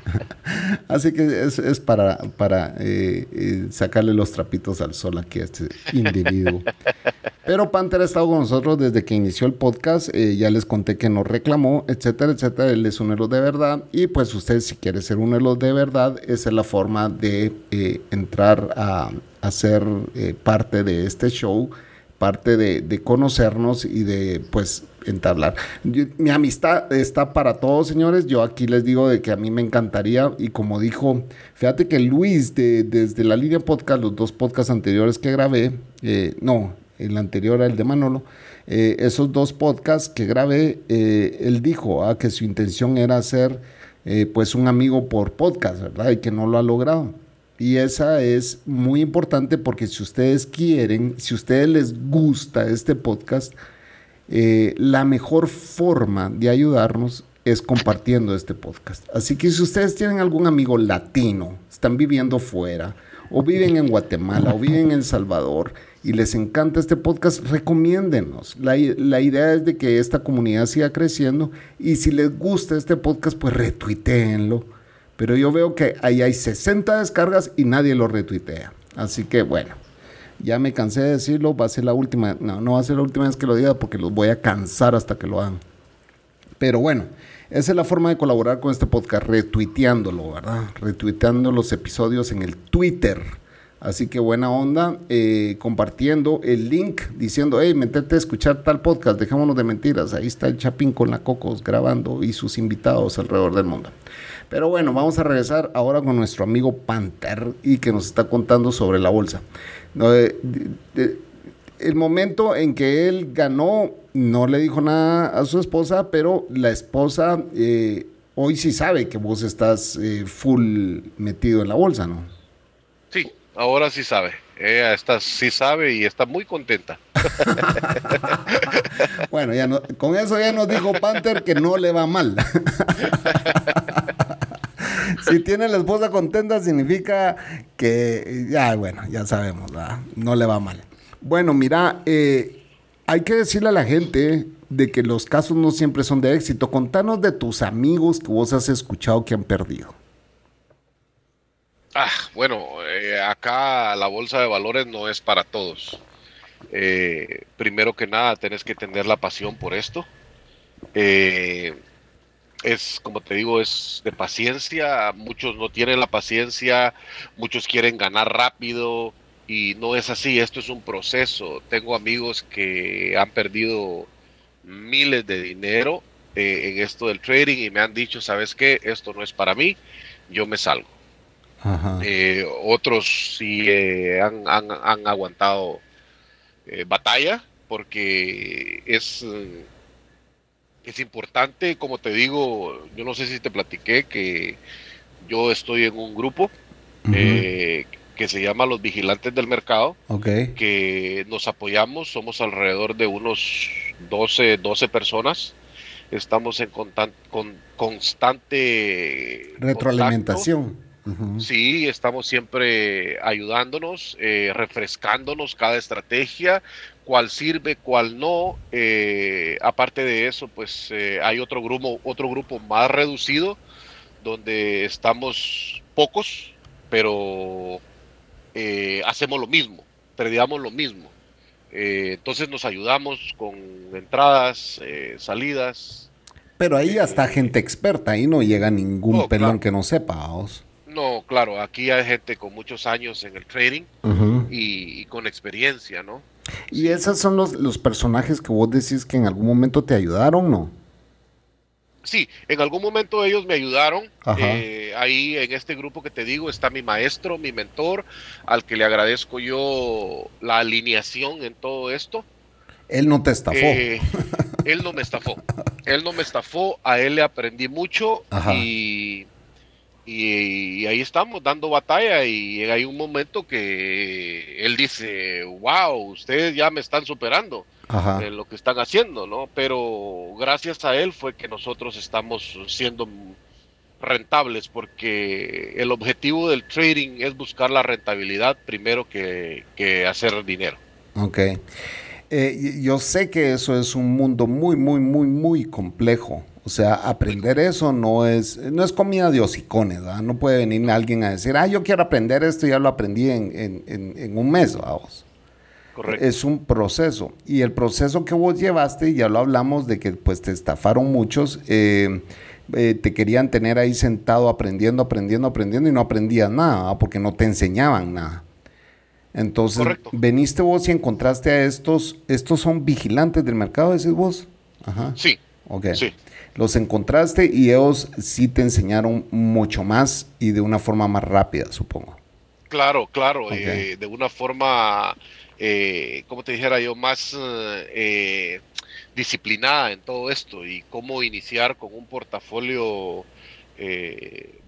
(laughs) Así que es, para, para eh, eh, sacarle los trapitos al sol aquí a este individuo. Pero Panther ha estado con nosotros desde que inició el podcast. Eh, ya les conté que nos reclamó, etcétera, etcétera. Él es un héroe de verdad. Y pues usted si quiere ser un héroe de verdad, esa es la forma de entrar a, a ser parte de este show parte de, conocernos y de pues entablar. mi amistad está para todos, señores. Yo aquí les digo de que a mí me encantaría y como dijo, fíjate que Luis de, desde la línea podcast, los dos podcasts anteriores que grabé, eh, no, el anterior el de Manolo, eh, esos dos podcasts que grabé, eh, él dijo ah, que su intención era ser pues un amigo por podcast, ¿verdad? Y que no lo ha logrado. Y esa es muy importante porque si ustedes quieren, si ustedes les gusta este podcast, eh, la mejor forma de ayudarnos es compartiendo este podcast. Así que si ustedes tienen algún amigo latino, están viviendo fuera, o viven en Guatemala, o viven en El Salvador, y les encanta este podcast, recomiéndenos. La, la, idea es de que esta comunidad siga creciendo, y si les gusta este podcast, pues retuiteenlo Pero yo veo que ahí hay 60 descargas y nadie lo retuitea. Así que bueno, ya me cansé de decirlo, va a ser la última, no, no va a ser la última vez que lo diga porque los voy a cansar hasta que lo hagan. Pero bueno, esa es la forma de colaborar con este podcast, retuiteándolo, ¿verdad? Retuiteando los episodios en el Twitter. Así que buena onda, eh, compartiendo el link diciendo, hey, metete a escuchar tal podcast, dejémonos de mentiras. Ahí está el Chapín con la Cocos grabando y sus invitados alrededor del mundo. Pero bueno, vamos a regresar ahora con nuestro amigo Panther y que nos está contando sobre la bolsa. Eh, el momento en que él ganó, no le dijo nada a su esposa, pero la esposa eh, hoy sí sabe que vos estás full metido en la bolsa, ¿no? Sí, Ahora sí sabe. Ella está, sí sabe y está muy contenta. (laughs) bueno, ya no, con eso ya nos dijo Panther que no le va mal. (laughs) (laughs) si tiene la esposa contenta significa que ya, bueno, ya sabemos, no le va mal. Bueno, mira, eh, hay que decirle a la gente de que los casos no siempre son de éxito. Contanos de tus amigos que vos has escuchado que han perdido. Ah, bueno, eh, acá la bolsa de valores no es para todos. Eh, primero que nada, tenés que tener la pasión por esto. Eh, es, como te digo, es de paciencia. Muchos no tienen la paciencia, muchos quieren ganar rápido y no es así. Esto es un proceso. Tengo amigos que han perdido miles de dinero en esto del trading y me han dicho, ¿sabes qué? Esto no es para mí, yo me salgo. Eh, otros sí eh, han, aguantado eh, batalla porque es, es importante, como te digo, yo no sé si te platiqué que yo estoy en un grupo que se llama Los Vigilantes del Mercado, que nos apoyamos, somos alrededor de unos 12, 12 personas estamos en con constante retroalimentación. Sí, estamos siempre ayudándonos, eh, refrescándonos cada estrategia, cuál sirve, cuál no. Eh, aparte de eso, pues eh, hay otro grupo, otro grupo más reducido donde estamos pocos, pero hacemos lo mismo, perdíamos lo mismo. entonces nos ayudamos con entradas, salidas. Pero ahí hasta gente experta, ahí no llega ningún pelón que no sepa. No, claro, aquí hay gente con muchos años en el trading y, con experiencia, ¿no? ¿Y esos son los, los, personajes que vos decís que en algún momento te ayudaron, no? Sí, en algún momento ellos me ayudaron. Eh, ahí en este grupo que te digo está mi maestro, mi mentor, al que le agradezco yo la alineación en todo esto. Él no te estafó. Eh, él no me estafó. Él no me estafó. A él le aprendí mucho y y, ahí estamos dando batalla y hay un momento que él dice, wow, ustedes ya me están superando en lo que están haciendo, ¿no? Pero gracias a él fue que nosotros estamos siendo rentables porque el objetivo del trading es buscar la rentabilidad primero que, hacer dinero. Ok. Eh, yo sé que eso es un mundo muy, muy, muy, muy complejo. O sea, aprender eso no es, no es comida de hocicones, ¿verdad? No puede venir alguien a decir, ah, yo quiero aprender esto, ya lo aprendí en, un mes, vamos. Correcto. Es un proceso. Y el proceso que vos llevaste, ya lo hablamos de que pues te estafaron muchos, eh, eh, te querían tener ahí sentado aprendiendo, aprendiendo, aprendiendo y no aprendías nada, porque no te enseñaban nada. Entonces, veniste vos y encontraste a estos, estos son vigilantes del mercado, decís vos. Ajá. Sí. Ok. Sí los encontraste y ellos sí te enseñaron mucho más y de una forma más rápida, supongo. Claro, claro, eh, de una forma, eh, como te dijera yo, más eh, disciplinada en todo esto y cómo iniciar con un portafolio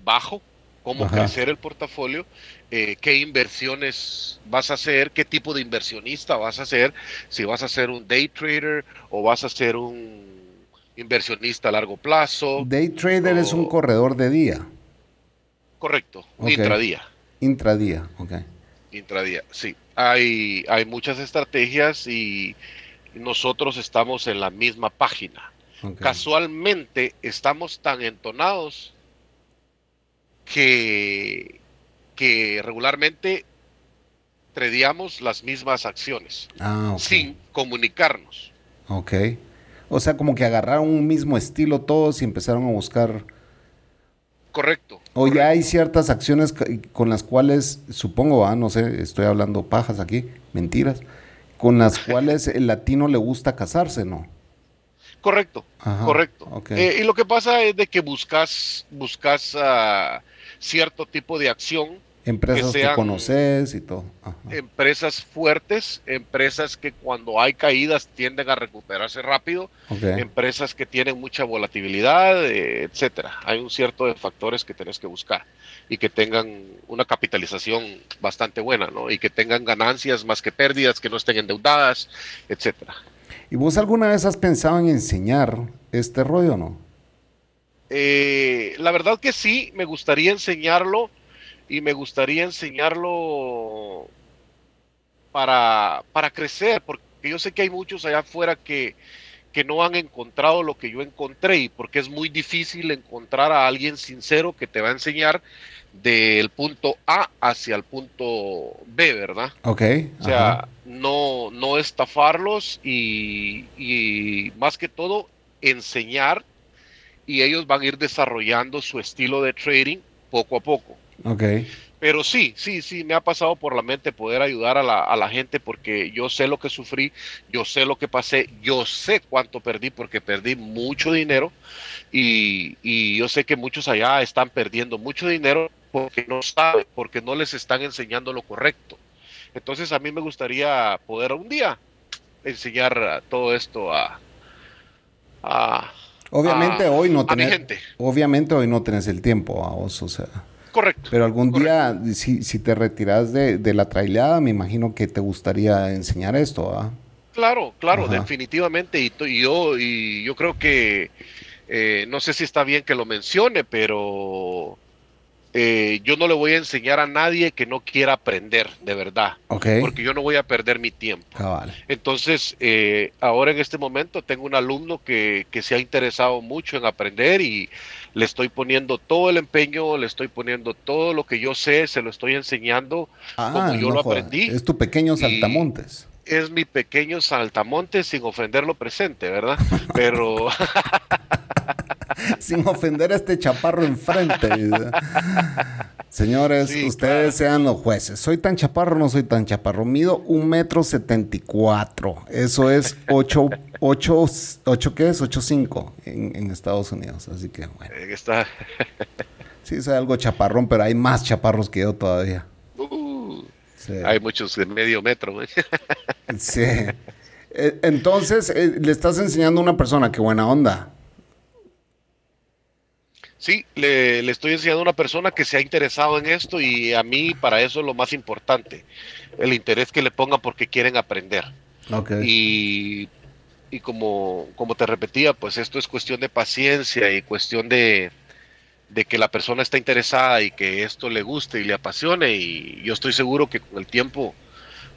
bajo, cómo crecer el portafolio, qué inversiones vas a hacer, qué tipo de inversionista vas a ser, si vas a ser un day trader o vas a ser un inversionista a largo plazo. Day trader es un corredor de día. Correcto, intradía. Intradía, ok. Intradía, sí. Hay, hay muchas estrategias y nosotros estamos en la misma página. Casualmente estamos tan entonados que, que regularmente tradeamos las mismas acciones Ah, sin comunicarnos. Ok. O sea, como que agarraron un mismo estilo todos y empezaron a buscar. Correcto. O ya hay ciertas acciones con las cuales, supongo, ah, no sé, estoy hablando pajas aquí, mentiras, con las (laughs) cuales el latino le gusta casarse, ¿no? Correcto, Ajá, correcto. ok. Eh, y lo que pasa es de que buscas, buscas ah, cierto tipo de acción, Empresas que, conoces y todo. Ajá. empresas fuertes, empresas que cuando hay caídas tienden a recuperarse rápido, empresas que tienen mucha volatilidad, eh, etcétera. Hay un cierto de factores que tenés que buscar y que tengan una capitalización bastante buena, ¿no? Y que tengan ganancias más que pérdidas, que no estén endeudadas, etcétera. ¿Y vos alguna vez has pensado en enseñar este rollo, no? Eh, la verdad que sí, me gustaría enseñarlo y me gustaría enseñarlo para, para crecer, porque yo sé que hay muchos allá afuera que, que no han encontrado lo que yo encontré y porque es muy difícil encontrar a alguien sincero que te va a enseñar del punto A hacia el punto B, ¿verdad? Ok. O sea, ajá. no, no estafarlos y, y más que todo enseñar y ellos van a ir desarrollando su estilo de trading poco a poco. Ok. Pero sí, sí, sí, me ha pasado por la mente poder ayudar a la, a la gente porque yo sé lo que sufrí, yo sé lo que pasé, yo sé cuánto perdí porque perdí mucho dinero y, y yo sé que muchos allá están perdiendo mucho dinero porque no saben, porque no les están enseñando lo correcto. Entonces a mí me gustaría poder un día enseñar todo esto a... a Obviamente a- hoy no tenés, obviamente hoy no tenés el tiempo a vos, o sea. Correcto. Pero algún día, si, si te retiras de, de la traileada, me imagino que te gustaría enseñar esto, ¿ah? Claro, claro, Ajá. definitivamente. Y, yo, y yo creo que, eh, no sé si está bien que lo mencione, pero eh, yo no le voy a enseñar a nadie que no quiera aprender, de verdad, Ok. porque yo no voy a perder mi tiempo. Cabal. Entonces, eh, ahora en este momento tengo un alumno que, que se ha interesado mucho en aprender y le estoy poniendo todo el empeño, le estoy poniendo todo lo que yo sé, se lo estoy enseñando. Como yo lo Ah, jodas. aprendí. Es tu pequeño saltamontes. Es mi pequeño saltamonte sin ofender lo presente, ¿verdad? Pero (laughs) Sin ofender a este chaparro enfrente. (laughs) Señores, Sí, ustedes sean los jueces. ¿Soy tan chaparro o no soy tan chaparro? Mido un metro setenta y cuatro. Eso es ocho, ocho, ocho ¿qué es? Ocho cinco en, en Estados Unidos. Así que, bueno. está... (laughs) Sí, soy algo chaparrón, pero hay más chaparros que yo todavía. Uh, Sí. hay muchos de medio metro. ¿eh? Sí. Eh, Entonces, eh, le estás enseñando a una persona, qué buena onda. Sí, le, le estoy enseñando a una persona que se ha interesado en esto y a mí para eso es lo más importante, el interés que le pongan porque quieren aprender. Ok. Y, y como, como te repetía, pues esto es cuestión de paciencia y cuestión de, de que la persona está interesada y que esto le guste y le apasione y yo estoy seguro que con el tiempo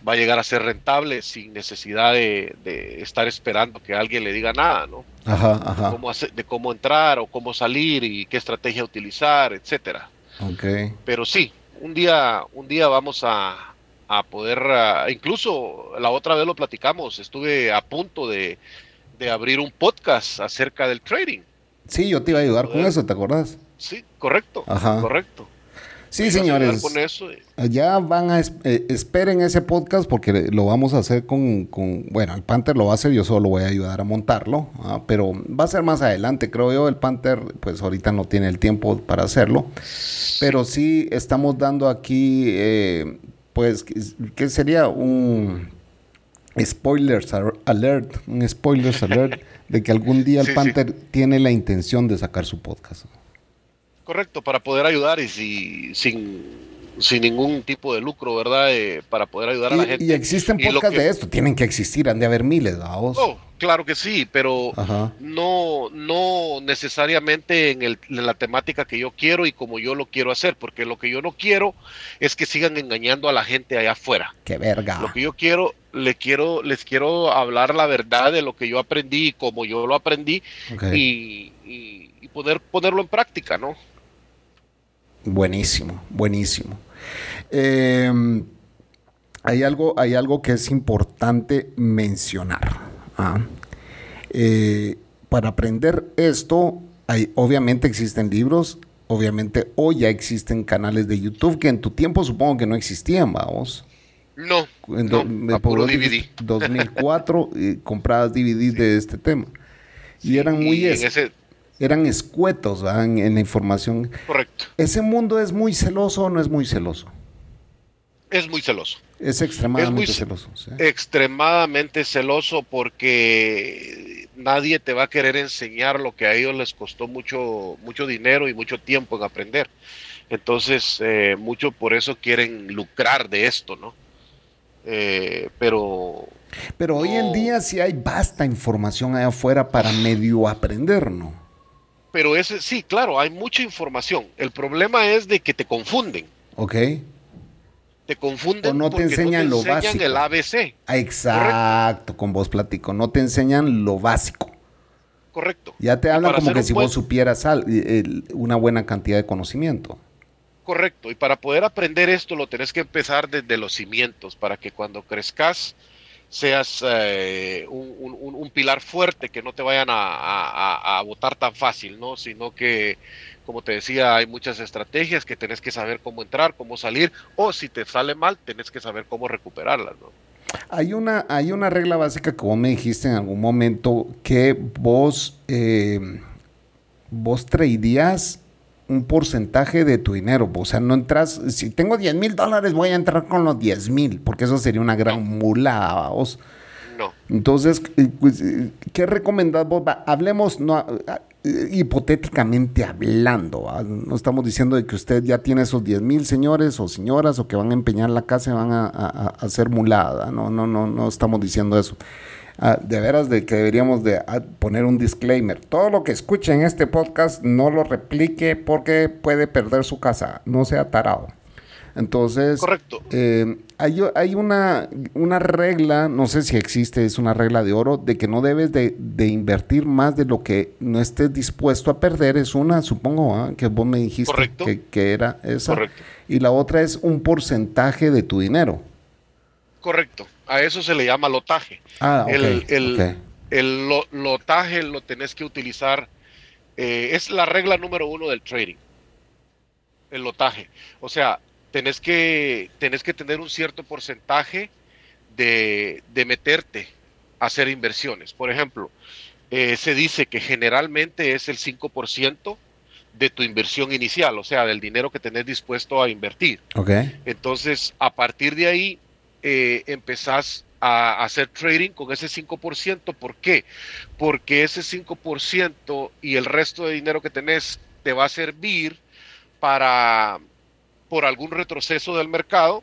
va a llegar a ser rentable sin necesidad de, de estar esperando que alguien le diga nada, ¿no? Ajá, ajá. Cómo hacer- de cómo entrar o cómo salir y qué estrategia utilizar, etcétera. Ok. Pero sí, un día, un día vamos a, a poder, incluso la otra vez lo platicamos, estuve a punto de, de abrir un podcast acerca del trading. Sí, yo te iba a ayudar con eso, ¿te acordás? Sí, correcto, Ajá. correcto. Sí, señores. Con eso. Ya van a... es- eh, esperen ese podcast porque lo vamos a hacer con, con- Bueno, el Panther lo va a hacer, yo solo voy a ayudar a montarlo. ah, Pero va a ser más adelante, creo yo. El Panther, pues ahorita no tiene el tiempo para hacerlo. Pero sí estamos dando aquí, eh, pues, ¿qué- ¿qué sería? Un spoilers alert, un spoilers alert (laughs) de que algún día el Sí, sí. Panther tiene la intención de sacar su podcast. Correcto, para poder ayudar y si, sin, sin ningún tipo de lucro, ¿verdad? Eh, para poder ayudar a la Y, gente. y existen Y podcasts que- de esto, tienen que existir, han de haber miles, vamos. Oh, claro que sí, pero Ajá. no, no necesariamente en, el- en la temática que yo quiero y como yo lo quiero hacer, porque lo que yo no quiero es que sigan engañando a la gente allá afuera. Qué verga. Lo que yo quiero, le quiero, les quiero hablar la verdad de lo que yo aprendí y como yo lo aprendí y, y- y poder ponerlo en práctica, ¿no? Buenísimo, buenísimo. Eh, hay, algo, hay algo que es importante mencionar. ¿ah? Eh, para aprender esto, hay, obviamente existen libros, obviamente hoy ya existen canales de YouTube que en tu tiempo supongo que no existían, vamos. No, En do- no, me a DVD. 2004 eh, compradas DVD de este tema. Y eran muy Y en es- ese, eran escuetos en, en la información. correcto. ¿Ese mundo es muy celoso o no es muy celoso? Es muy celoso. Es extremadamente Es muy ce- celoso. ¿sí? Extremadamente celoso porque nadie te va a querer enseñar lo que a ellos les costó mucho, mucho dinero y mucho tiempo en aprender. Entonces, eh, mucho por eso quieren lucrar de esto, ¿no? Eh, pero Pero hoy en día sí hay vasta información allá afuera para medio aprender, ¿no? Pero ese sí, claro, hay mucha información. El problema es de que te confunden. ¿Ok? Te confunden O no te enseñan lo enseñan básico. el ABC. Ah, Exacto, con vos platico. No te enseñan lo básico. Correcto. Ya te hablan como que si buen- vos supieras el- una buena cantidad de conocimiento. Correcto, y para poder aprender esto lo tenés que empezar desde los cimientos, para que cuando crezcas seas eh, un, un- pilar fuerte, que no te vayan a, a- a- botar tan fácil, ¿no? Sino que, como te decía, hay muchas estrategias que tenés que saber cómo entrar, cómo salir, o si te sale mal, tenés que saber cómo recuperarlas, ¿no? Hay una, hay una regla básica vos me dijiste en algún momento que vos, eh, vos un porcentaje de tu dinero. O sea, no entras, si tengo 10 mil dólares, voy a entrar con los 10 mil, porque eso sería una gran mulada, vos. No, Entonces, eh, pues, eh, ¿qué recomendás vos? Hablemos, no, ah, ah, eh, hipotéticamente hablando, ¿va? no estamos diciendo de que usted ya tiene esos 10 mil señores o señoras o que van a empeñar la casa y van a, a- a hacer mulada, no, no, no, no estamos diciendo eso. Ah, de veras de que deberíamos de ah, poner un disclaimer. Todo lo que escuche en este podcast no lo replique porque puede perder su casa, no sea tarado. Entonces, Correcto. eh, hay, hay una, una regla, no sé si existe, es una regla de oro, de que no debes de, de invertir más de lo que no estés dispuesto a perder. Es una, supongo, ¿ah? que vos me dijiste que, que era esa. Correcto. Y la otra es un porcentaje de tu dinero. correcto. A eso se le llama lotaje. Ah, ok. el, el- el lo- lotaje lo tenés que utilizar, eh, es la regla número uno del trading, el lotaje. O sea, tenés que, tenés que tener un cierto porcentaje de, de meterte a hacer inversiones. Por ejemplo, eh, se dice que generalmente es el 5% de tu inversión inicial, o sea, del dinero que tenés dispuesto a invertir. Ok. Entonces, a partir de ahí, eh, empezás a hacer trading con ese 5%. ¿Por qué? Porque ese 5% y el resto de dinero que tenés te va a servir para, por algún retroceso del mercado,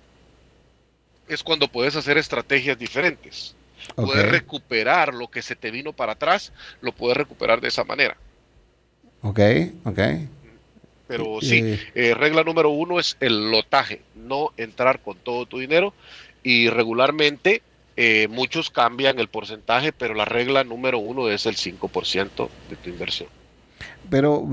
es cuando puedes hacer estrategias diferentes. Puedes recuperar lo que se te vino para atrás, lo puedes recuperar de esa manera. Ok, ok. Pero Eh, sí, eh, regla número uno es el lotaje, no entrar con todo tu dinero y regularmente eh, muchos cambian el porcentaje, pero la regla número uno es el 5% de tu inversión. Pero,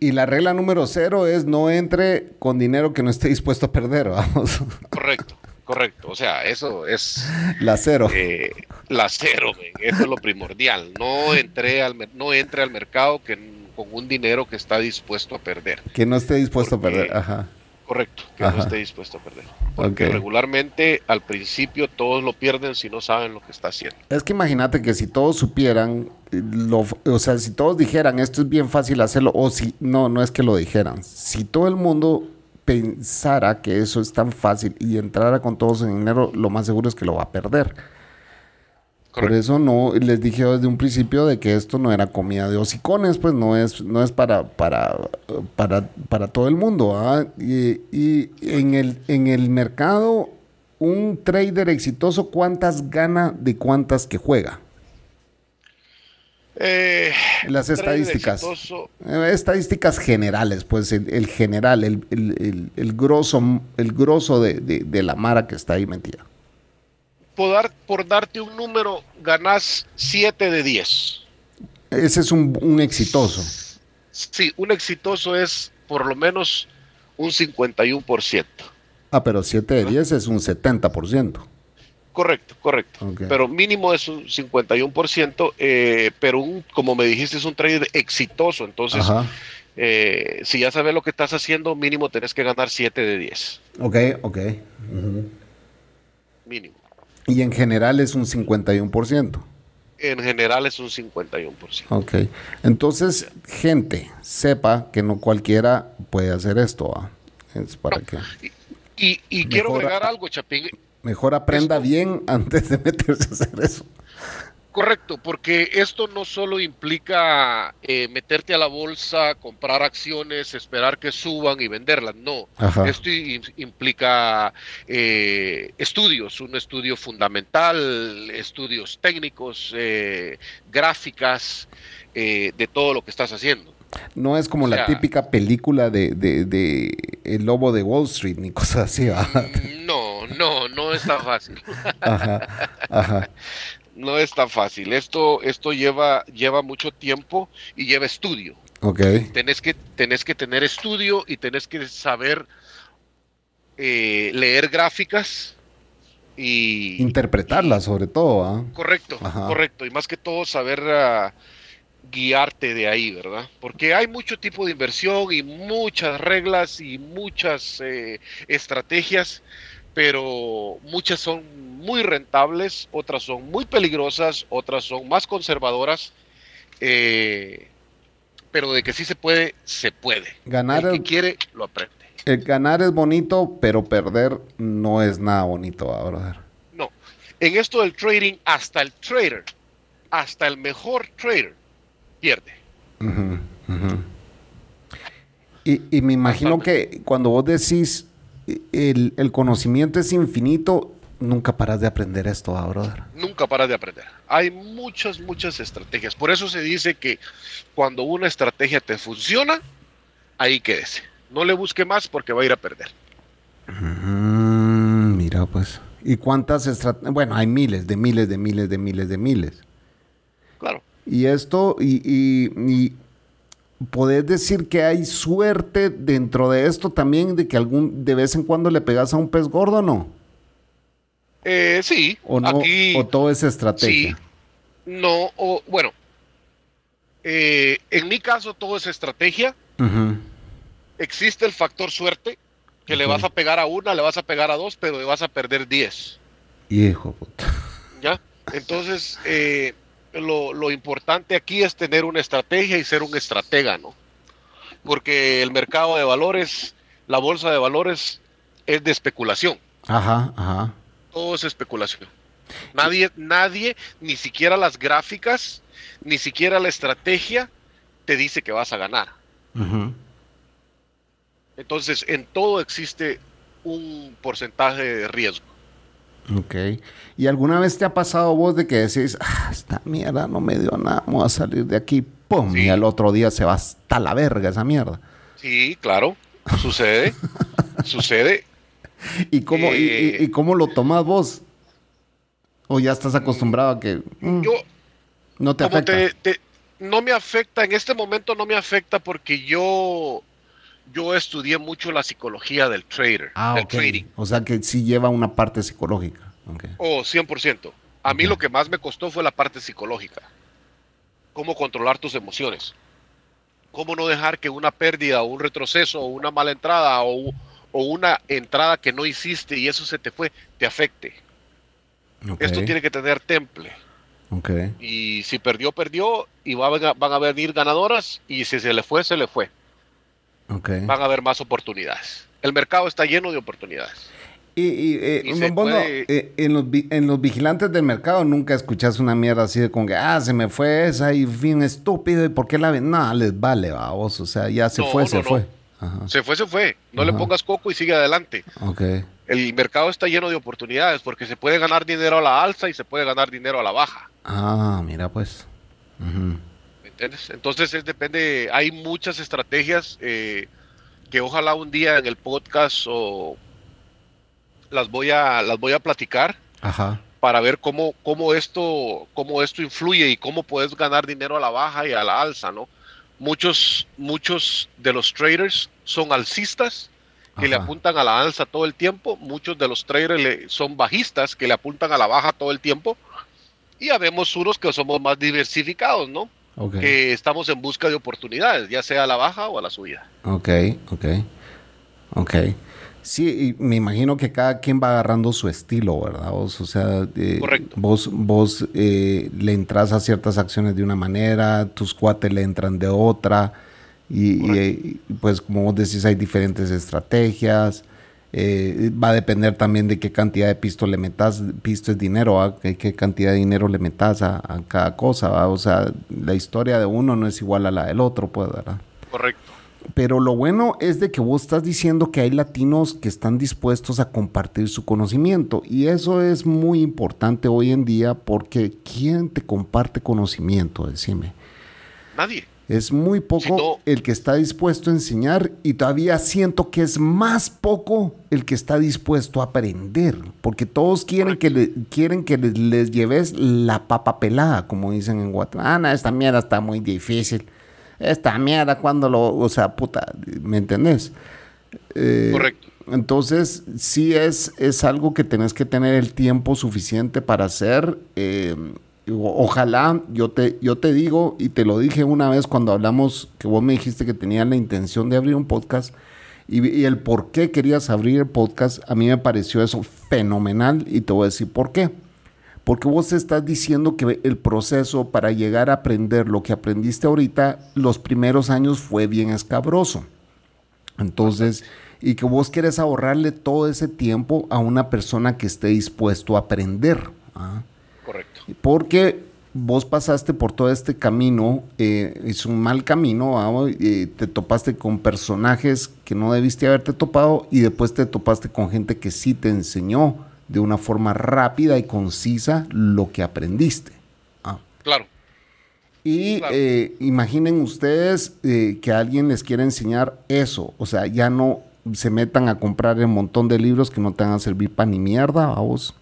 y la regla número cero es no entre con dinero que no esté dispuesto a perder, (laughs) vamos. Correcto, correcto. O sea, eso es La cero. eh, la cero, eso es lo primordial. No entre al, no entre al mercado que, con un dinero que está dispuesto a perder. Que no esté dispuesto porque- a perder. Ajá. Correcto, que Ajá. no esté dispuesto a perder. Porque regularmente al principio todos lo pierden si no saben lo que está haciendo. Es que imagínate que si todos supieran, eh, lo, o sea, si todos dijeran esto es bien fácil hacerlo, o si, no, no es que lo dijeran, si todo el mundo pensara que eso es tan fácil y entrara con todo su dinero, lo más seguro es que lo va a perder. Por eso no les dije desde un principio de que esto no era comida de hocicones, pues no es, no es para, para, para, para todo el mundo. ¿ah? Y, y en, el, en el mercado, un trader exitoso, ¿cuántas gana de cuántas que juega? Eh, Las estadísticas. Eh, Estadísticas generales, pues el, el general, el, el, el, el grosso, el grosso de, de, de la mara que está ahí metida. Por, dar- por darte un número, ganás 7 de 10. Ese es un, un exitoso. Sí, un exitoso es por lo menos un 51%. Ah, pero 7 de 10 es un 70%. Correcto, correcto. Ok. Pero mínimo es un 51%, eh, pero un, como me dijiste, es un trader exitoso. Entonces, eh, si ya sabes lo que estás haciendo, mínimo tenés que ganar 7 de 10. Ok, ok. Ujú. Mínimo. Y en general es un 51%. En general es un 51%. Ok. Entonces, gente, sepa que no cualquiera puede hacer esto. ¿va? Es para que Y, y quiero agregar algo, Chapín. mejor aprenda Esto- bien antes de meterse a hacer eso. Correcto, porque esto no solo implica eh, meterte a la bolsa, comprar acciones, esperar que suban y venderlas, no. Ajá. Esto implica eh, estudios, un estudio fundamental, estudios técnicos, eh, gráficas, eh, de todo lo que estás haciendo. No es como O la típica película de, de- de El Lobo de Wall Street ni cosas así. ¿va? No, no, no es tan fácil. Ajá, ajá. No es tan fácil. Esto, esto lleva, lleva mucho tiempo y lleva estudio. Ok. tenés que, tenés que tener estudio y tenés que saber eh, leer gráficas y... Interpretarla sobre todo. ¿ah? Correcto, Ajá. correcto. Y más que todo saber ah, guiarte de ahí, ¿verdad? Porque hay mucho tipo de inversión y muchas reglas y muchas eh, estrategias, pero muchas son muy rentables, otras son muy peligrosas, otras son más conservadoras. eh, pero de que sí se puede, se puede. Ganar El que el- quiere, lo aprende. El ganar es bonito, pero perder no es nada bonito, ¿va, brother. No. En esto del trading, hasta el trader, hasta el mejor trader, pierde. Ujú, ujú. Y, y me imagino que cuando vos decís el, el conocimiento es infinito, nunca paras de aprender esto, ¿va, brother. Nunca paras de aprender. Hay muchas, muchas estrategias. Por eso se dice que cuando una estrategia te funciona, ahí quédese. No le busque más porque va a ir a perder. Mm, mira, pues. ¿Y cuántas estrategias? Bueno, hay miles, de miles, de miles, de miles, de miles. Claro. Y esto, y, y, y podés decir que hay suerte dentro de esto también, de que algún, de vez en cuando le pegas a un pez gordo, ¿no? Eh, sí, O no, aquí o todo es estrategia. sí, no, o bueno, eh, en mi caso todo es estrategia. Existe el factor suerte, que le vas a pegar a una, le vas a pegar a dos, pero le vas a perder 10. Hijo puta. ¿Ya? Entonces, eh, lo, lo importante aquí es tener una estrategia y ser un estratega, ¿no? Porque el mercado de valores, la bolsa de valores es de especulación. Ajá, ajá. Todo es especulación. Nadie, nadie, ni siquiera las gráficas, ni siquiera la estrategia te dice que vas a ganar. Entonces, en todo existe un porcentaje de riesgo. Ok. ¿Y alguna vez te ha pasado vos de que decís, ah, esta mierda no me dio nada, voy a salir de aquí, pum, Sí. y al otro día se va hasta la verga esa mierda? Sí, claro, sucede, (laughs) sucede. ¿Y cómo, y- Eh. y, y cómo lo tomás vos? ¿O ya estás acostumbrado a que mm, Yo, no te afecta? te, te- no me afecta, en este momento no me afecta porque yo, yo estudié mucho la psicología del trader, Ah, del trading. O sea que sí lleva una parte psicológica. Ok. Oh, 100%. A mí lo que más me costó fue la parte psicológica. Cómo controlar tus emociones. Cómo no dejar que una pérdida o un retroceso o una mala entrada o, o una entrada que no hiciste y eso se te fue, te afecte. Esto tiene que tener temple. Y si perdió, perdió y va a van a venir ganadoras y si se le fue, se le fue. Ok. Van a haber más oportunidades. El mercado está lleno de oportunidades. Y, y, eh, Y puede- eh, en, los, en los vigilantes del mercado nunca escuchás una mierda así de con que, ah, se me fue esa y fin estúpido, ¿y por qué la ven? No, les vale, va vos, o sea, ya se No, fue, no, se no. fue. Ajá, Se fue, se fue. No le pongas coco y sigue adelante. ok. El mercado está lleno de oportunidades porque se puede ganar dinero a la alza y se puede ganar dinero a la baja. Ah, mira pues. ¿Me entiendes? Entonces es, depende, hay muchas estrategias eh, que ojalá un día en el podcast o las voy a las voy a platicar Ajá. para ver cómo, cómo esto cómo esto influye y cómo puedes ganar dinero a la baja y a la alza, ¿no? Muchos muchos de los traders son alcistas que le apuntan a la alza todo el tiempo, muchos de los traders son bajistas que le apuntan a la baja todo el tiempo, y habemos unos que somos más diversificados, ¿no? Que estamos en busca de oportunidades, ya sea a la baja o a la subida. Ok, ok. Ok. Sí, y me imagino que cada quien va agarrando su estilo, ¿verdad? o sea, eh, vos, vos eh, le entras a ciertas acciones de una manera, tus cuates le entran de otra, y, pues como vos decís, hay diferentes estrategias. Eh, va a depender también de qué cantidad de pisto le metas. Pisto es dinero, qué cantidad de dinero le metas a, cada cosa. O sea, la historia de uno no es igual a la del otro, pues, ¿verdad? Correcto. Pero lo bueno es de que vos estás diciendo que hay latinos que están dispuestos a compartir su conocimiento. Y eso es muy importante hoy en día porque ¿quién te comparte conocimiento? Decime. Nadie. Es muy poco el que está dispuesto a enseñar y todavía siento que es más poco el que está dispuesto a aprender, porque todos quieren que, le, quieren que les, lleves la papa pelada, como dicen en Guatemala. Ah, esta mierda está muy difícil esta mierda cuando lo, o sea, puta, ¿me entendés? Eh, Correcto. Entonces, sí es, es algo que tenés que tener el tiempo suficiente para hacer. Eh, ojalá, yo te, yo te digo, y te lo dije una vez cuando hablamos, que vos me dijiste que tenías la intención de abrir un podcast, y, el por qué querías abrir el podcast, a mí me pareció eso fenomenal, y te voy a decir por qué. Porque vos estás diciendo que el proceso para llegar a aprender lo que aprendiste ahorita, los primeros años fue bien escabroso. Entonces, y que vos quieres ahorrarle todo ese tiempo a una persona que esté dispuesto a aprender. ¿ah? Correcto. Porque vos pasaste por todo este camino, eh, es un mal camino, te topaste con personajes que no debiste haberte topado y después te topaste con gente que sí te enseñó de una forma rápida y concisa lo que aprendiste. Ah. Claro. Y eh, imaginen ustedes eh, que alguien les quiere enseñar eso. O sea, ya no se metan a comprar un montón de libros que no te van a servir para ni mierda a vos.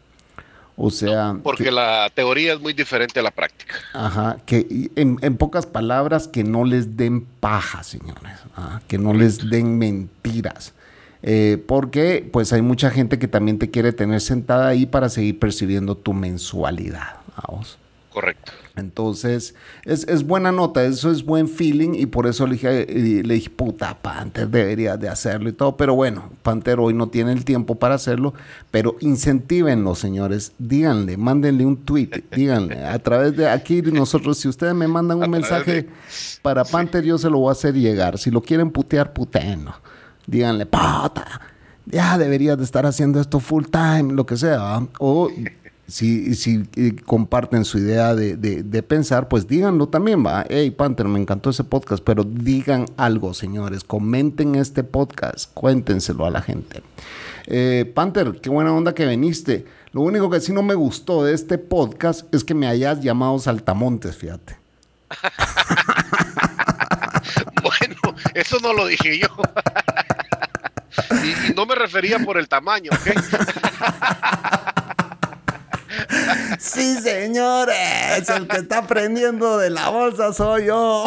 O sea. porque la teoría es muy diferente a la práctica. Ajá. Que en, pocas palabras, que no les den paja, señores. ¿ah? que no les den mentiras. Eh, porque pues hay mucha gente que también te quiere tener sentada ahí para seguir percibiendo tu mensualidad. Vamos. Correcto. Entonces, es, buena nota, eso es buen feeling y por eso le dije, le dije, puta, Panther debería de hacerlo y todo. Pero bueno, Panther hoy no tiene el tiempo para hacerlo, pero incentívenlo, señores. Díganle, mándenle un tweet, (laughs) díganle. A través de aquí nosotros, si ustedes me mandan un mensaje para Panther, yo se lo voy a hacer llegar. Si lo quieren putear, putéenlo díganle, pata, ya deberías de estar haciendo esto full time, lo que sea. O si, si eh, comparten su idea de, de, pensar, pues díganlo también, va. Hey, Panther, me encantó ese podcast, pero digan algo, señores. Comenten este podcast, cuéntenselo a la gente. Eh, Panther, qué buena onda que viniste. Lo único que sí no me gustó de este podcast es que me hayas llamado Saltamontes, fíjate. (laughs) bueno, eso no lo dije yo. (laughs) Y, no me refería por el tamaño, ¿ok? (laughs) Sí, señores, el que está aprendiendo de la bolsa soy yo.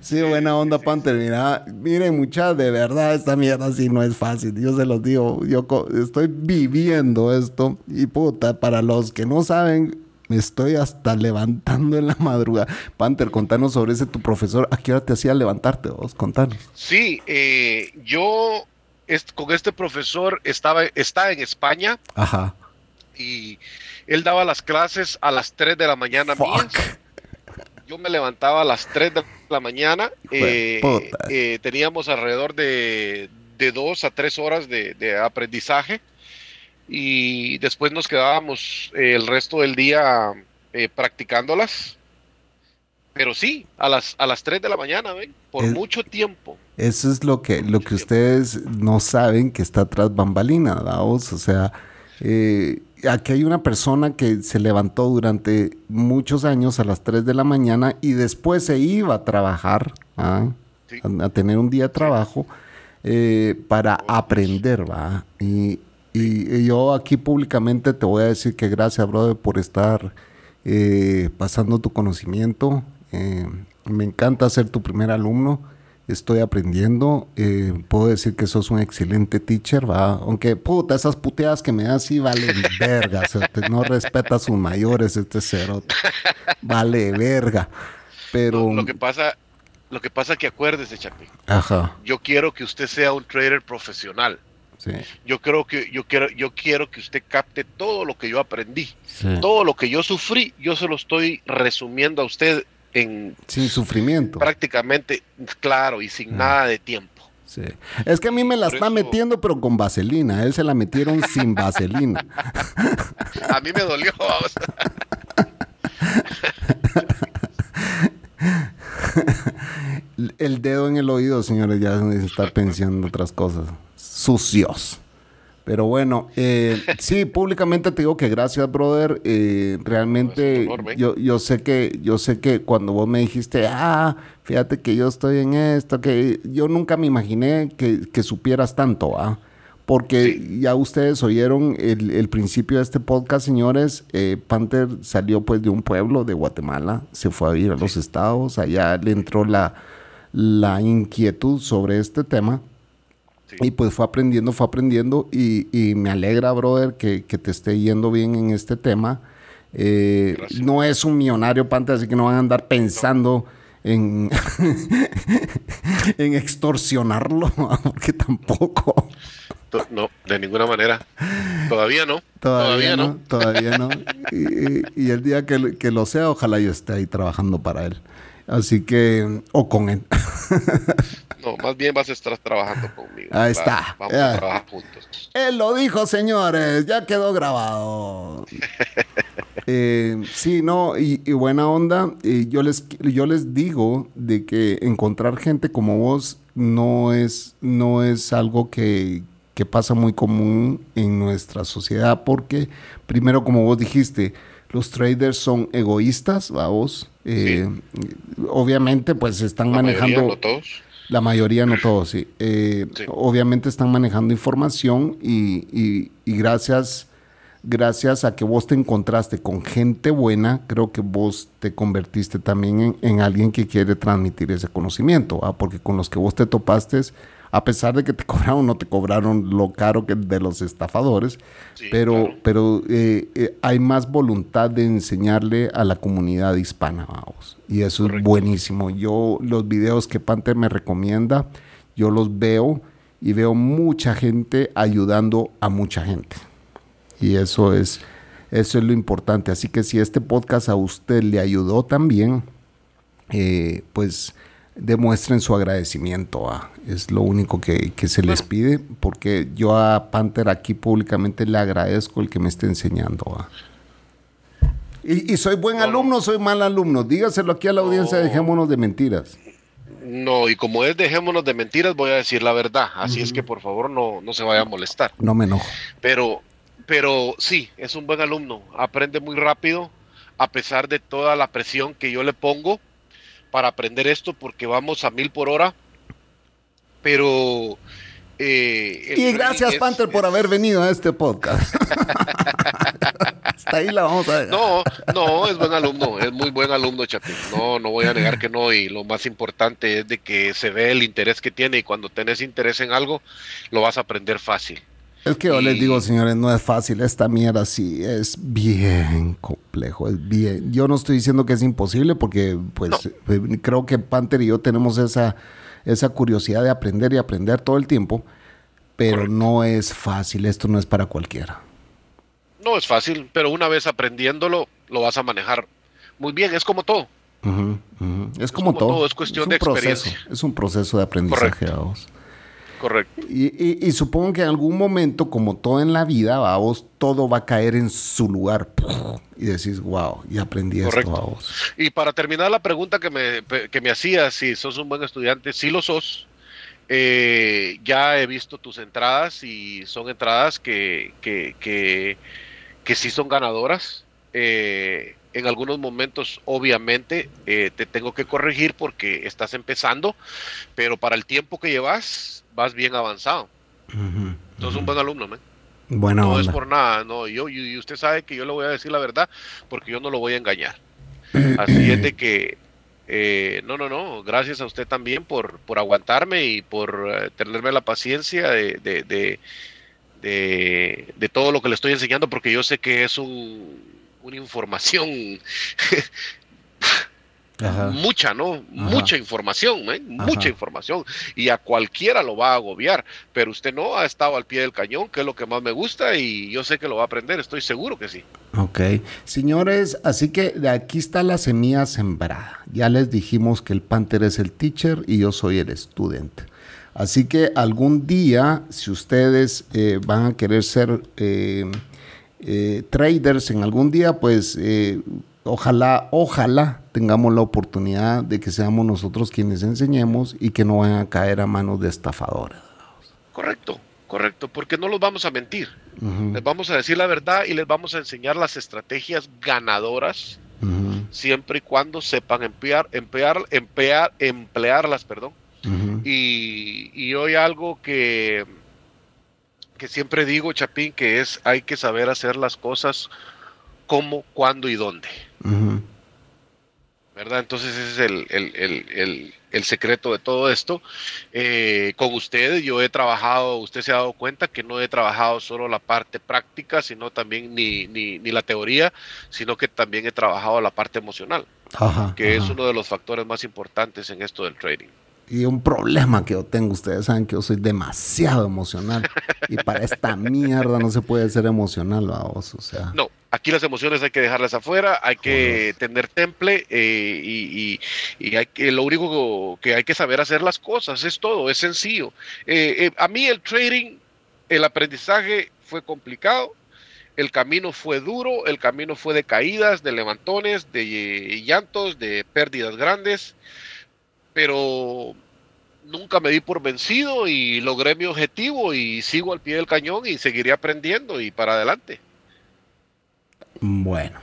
Sí, buena onda, Panther. Mira, miren, mucha, de verdad, esta mierda sí no es fácil. Yo se los digo, yo estoy viviendo esto. Y puta, para los que no saben, me estoy hasta levantando en la madrugada. Panther, contanos sobre ese tu profesor. ¿A qué hora te hacía levantarte vos? Contanos. Sí, eh, yo con este profesor estaba está en España. Ajá. Y él daba las clases a las 3 de la mañana Yo me levantaba a las 3 de la mañana. Eh, eh, teníamos alrededor de, de 2 a 3 horas de, de aprendizaje y después nos quedábamos eh, el resto del día eh, practicándolas. Pero sí, a las, a las 3 de la mañana, ¿ven? Por mucho tiempo. Eso es lo que, lo que ustedes no saben que está tras bambalina, vamos. O sea, eh, aquí hay una persona que se levantó durante muchos años a las 3 de la mañana y después se iba a trabajar, ¿ah? a, tener un día de trabajo para aprender, ¿va? Y, y, yo aquí públicamente te voy a decir que gracias, brother, por estar eh, pasando tu conocimiento. Eh, me encanta ser tu primer alumno estoy aprendiendo. Eh, puedo decir que sos un excelente teacher, ¿va? Aunque, puta, esas puteadas que me das sí valen (laughs) verga. o sea, no respeta a sus mayores este cero. Vale verga. Pero... Lo, que pasa... Lo que pasa que acuérdese, Chapi. Ajá. Yo quiero que usted sea un trader profesional. Sí. Yo creo que yo quiero yo quiero que usted capte todo lo que yo aprendí, todo lo que yo sufrí, yo se lo estoy resumiendo a usted en sin sufrimiento. Prácticamente, claro, y sin nada de tiempo. Sí. Es que a mí me la está metiendo, pero con vaselina. A él se la metieron sin vaselina. (laughs) a mí me dolió. (laughs) el dedo en el oído, señores, ya se está pensando otras cosas. Sucios. Pero bueno, eh, (laughs) sí, públicamente te digo que gracias, brother. Eh, realmente yo, yo sé que yo sé que cuando vos me dijiste, ah, fíjate que yo estoy en esto, que yo nunca me imaginé que, supieras tanto, ¿ah? Porque ya ustedes oyeron el, principio de este podcast, señores. Eh, Panther salió pues de un pueblo de Guatemala, se fue a vivir a los estados, allá le entró la, la inquietud sobre este tema. Y pues fue aprendiendo, fue aprendiendo y, y me alegra, brother, que, que, te esté yendo bien en este tema. Eh, no es un millonario, Panther, así que no van a andar pensando en, (laughs) en extorsionarlo, (laughs) porque tampoco. No, de ninguna manera. Todavía no. Todavía, no, Todavía no. Y, el día que, que, lo sea, ojalá yo esté ahí trabajando para él. Así que, o con él. (laughs) No, más bien vas a estar trabajando conmigo. Ahí está. Vamos a trabajar juntos. Él lo dijo, señores. Ya quedó grabado. (laughs) Eh, sí, no, y, buena onda. Y yo, les, yo les digo de que encontrar gente como vos no es, no es algo que, que pasa muy común en nuestra sociedad porque, primero, como vos dijiste, los traders son egoístas, vamos. Eh, obviamente, pues están manejando. todos. La mayoría, no todos, sí. Eh, obviamente están manejando información y, gracias, gracias a que vos te encontraste con gente buena, creo que vos te convertiste también en, alguien que quiere transmitir ese conocimiento, porque con los que vos te topaste a pesar de que te (laughs) cobraron, no te cobraron lo caro que de los estafadores, pero, pero eh, eh, hay más voluntad de enseñarle a la comunidad hispana, vamos. Y eso es buenísimo. Yo, los videos que Panther me recomienda, yo los veo y veo mucha gente ayudando a mucha gente. Y eso es, eso es lo importante. Así que si este podcast a usted le ayudó también, eh, pues demuestren su agradecimiento. Ah, es lo único que, se les pide, porque yo a Panther aquí públicamente le agradezco el que me esté enseñando. Ah. Y, soy buen alumno, soy mal alumno. Dígaselo aquí a la audiencia, dejémonos de mentiras. No, y como es dejémonos de mentiras, voy a decir la verdad. Así es que por favor no, no se vaya a molestar. No me enojo. Pero, pero sí, es un buen alumno. Aprende muy rápido, a pesar de toda la presión que yo le pongo para aprender esto porque vamos a mil por hora. Pero... Eh, y gracias, Panther, por haber venido a este podcast. (laughs) Hasta ahí la vamos a ver. No, no, es buen alumno, es muy buen alumno, Chapín. No, no voy a negar que no. Y lo más importante es de que se ve el interés que tiene y cuando tenés interés en algo, lo vas a aprender fácil. Es que yo les digo, señores, no es fácil. Esta mierda sí es bien complejo. Es bien. Yo no estoy diciendo que es imposible porque, pues, eh, creo que Panther y yo tenemos esa, esa curiosidad de aprender y aprender todo el tiempo. Pero no es fácil. Esto no es para cualquiera. No es fácil, pero una vez aprendiéndolo, lo vas a manejar muy bien. Es como todo. Es, como, todo. Es cuestión de experiencia. Es un proceso de aprendizaje. Vos. Correcto. Y, supongo que en algún momento, como todo en la vida, vamos, todo va a caer en su lugar. Y decís, wow, y aprendí esto, vamos. Y para terminar la pregunta que me, que me hacías, si sos un buen estudiante, sí lo sos. Eh, ya he visto tus entradas y son entradas que, que, que, que sí son ganadoras. Eh, en algunos momentos, obviamente, eh, te tengo que corregir porque estás empezando, pero para el tiempo que llevas, vas bien avanzado. Entonces, un buen alumno, ¿me? no es por nada, no. Yo, y usted sabe que yo le voy a decir la verdad porque yo no lo voy a engañar. (clears throat) Así es de que Eh, no, no, no, gracias a usted también por, por aguantarme y por eh, tenerme la paciencia de, de, de, de, todo lo que le estoy enseñando, porque yo sé que es un, una información (laughs) mucha, ¿no? Mucha información, ¿eh? mucha información. Y a cualquiera lo va a agobiar, pero usted no ha estado al pie del cañón, que es lo que más me gusta, y yo sé que lo va a aprender, estoy seguro que sí. Ok. Señores, así que de aquí está la semilla sembrada. Ya les dijimos que el Panther es el teacher y yo soy el estudiante. Así que algún día, si ustedes eh, van a querer ser eh, eh, traders en algún día, pues ojalá, ojalá tengamos la oportunidad de que seamos nosotros quienes enseñemos y que no vayan a caer a manos de estafadores. Correcto, correcto, porque no los vamos a mentir. Les vamos a decir la verdad y les vamos a enseñar las estrategias ganadoras siempre y cuando sepan emplear, emplear, emplear, emplearlas, perdón. y, y hoy algo que, que siempre digo, Chapín, que es hay que saber hacer las cosas cómo, cuándo y dónde. ¿Verdad? Entonces ese es el, secreto de todo esto. Eh, con ustedes yo he trabajado, usted se ha dado cuenta que no he trabajado solo la parte práctica, sino también ni, ni, la teoría, sino que también he trabajado la parte emocional, que es uno de los factores más importantes en esto del trading y un problema que yo tengo. Ustedes saben que yo soy demasiado emocional. y para esta mierda no se puede ser emocional, vamos. O sea. No, aquí las emociones hay que dejarlas afuera, hay que tener temple eh, y, y, hay que, lo único que hay que saber hacer las cosas, es todo, es sencillo. Eh, eh, a mí el trading, el aprendizaje fue complicado. El camino fue duro, el camino fue de caídas, de levantones, de llantos, de pérdidas grandes pero nunca me di por vencido y logré mi objetivo y sigo al pie del cañón y seguiré aprendiendo y para adelante. Bueno,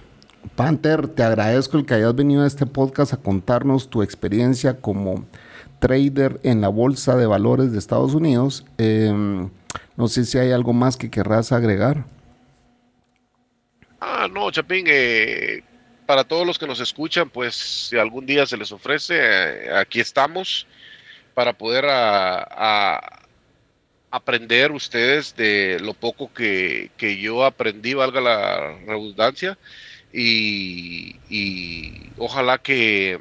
Panther, te agradezco el que hayas venido a este podcast a contarnos tu experiencia como trader en la bolsa de valores de Estados Unidos. Em, no sé si hay algo más que querrás agregar. Ah, no, Chapín, eh, para todos los que nos escuchan, pues si algún día se les ofrece, eh, aquí estamos para poder aprender ustedes de lo poco que, yo aprendí, valga la redundancia, y, ojalá que,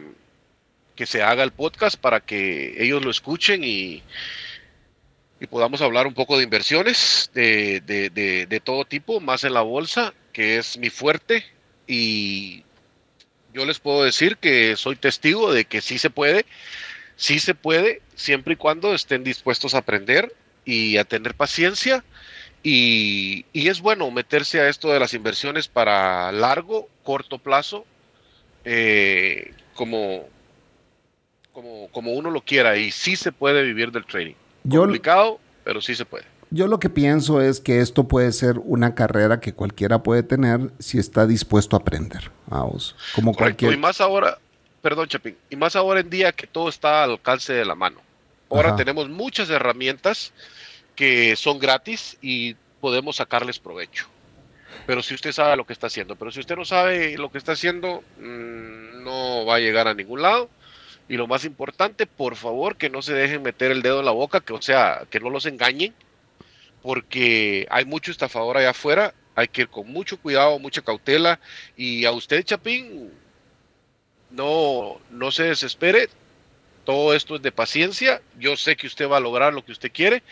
que, se haga el podcast para que ellos lo escuchen y, y podamos hablar un poco de inversiones de, de, de todo tipo, más en la bolsa, que es mi fuerte, y yo les puedo decir que soy testigo de que sí se puede, sí se puede, siempre y cuando estén dispuestos a aprender y a tener paciencia. Y, es bueno meterse a esto de las inversiones para largo, corto plazo, eh, como, como, como uno lo quiera. Y sí se puede vivir del trading. Complicado, pero sí se puede. Yo lo que pienso es que esto puede ser una carrera que cualquiera puede tener si está dispuesto a aprender. Vamos, como cualquier... Y más ahora, perdón Chapín, y más ahora en día que todo está al alcance de la mano. Ahora tenemos muchas herramientas que son gratis y podemos sacarles provecho. Pero si usted sabe lo que está haciendo, pero si usted no sabe lo que está haciendo, mm, no va a llegar a ningún lado. Y lo más importante, por favor, que no se dejen meter el dedo en la boca, que o sea, que no los engañen, porque hay mucho estafador allá afuera, hay que ir con mucho cuidado, mucha cautela, y a usted, Chapín, no, no se desespere, todo esto es de paciencia, yo sé que usted va a lograr lo que usted quiere,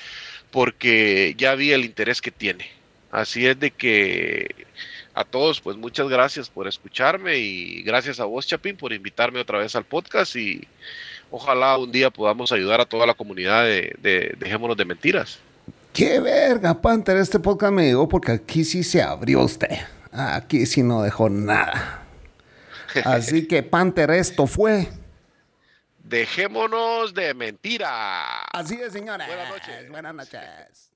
porque ya vi el interés que tiene. Así es de que a todos, pues muchas gracias por escucharme y gracias a vos, Chapín, por invitarme otra vez al podcast y ojalá un día podamos ayudar a toda la comunidad de, de Dejémonos de Mentiras. Qué verga, Panther, este podcast me llegó porque aquí sí se abrió usted. Aquí sí no dejó nada. Así (laughs) que, Panther, esto fue. Dejémonos de mentira. Así es, señores. Buenas noches. Buenas noches.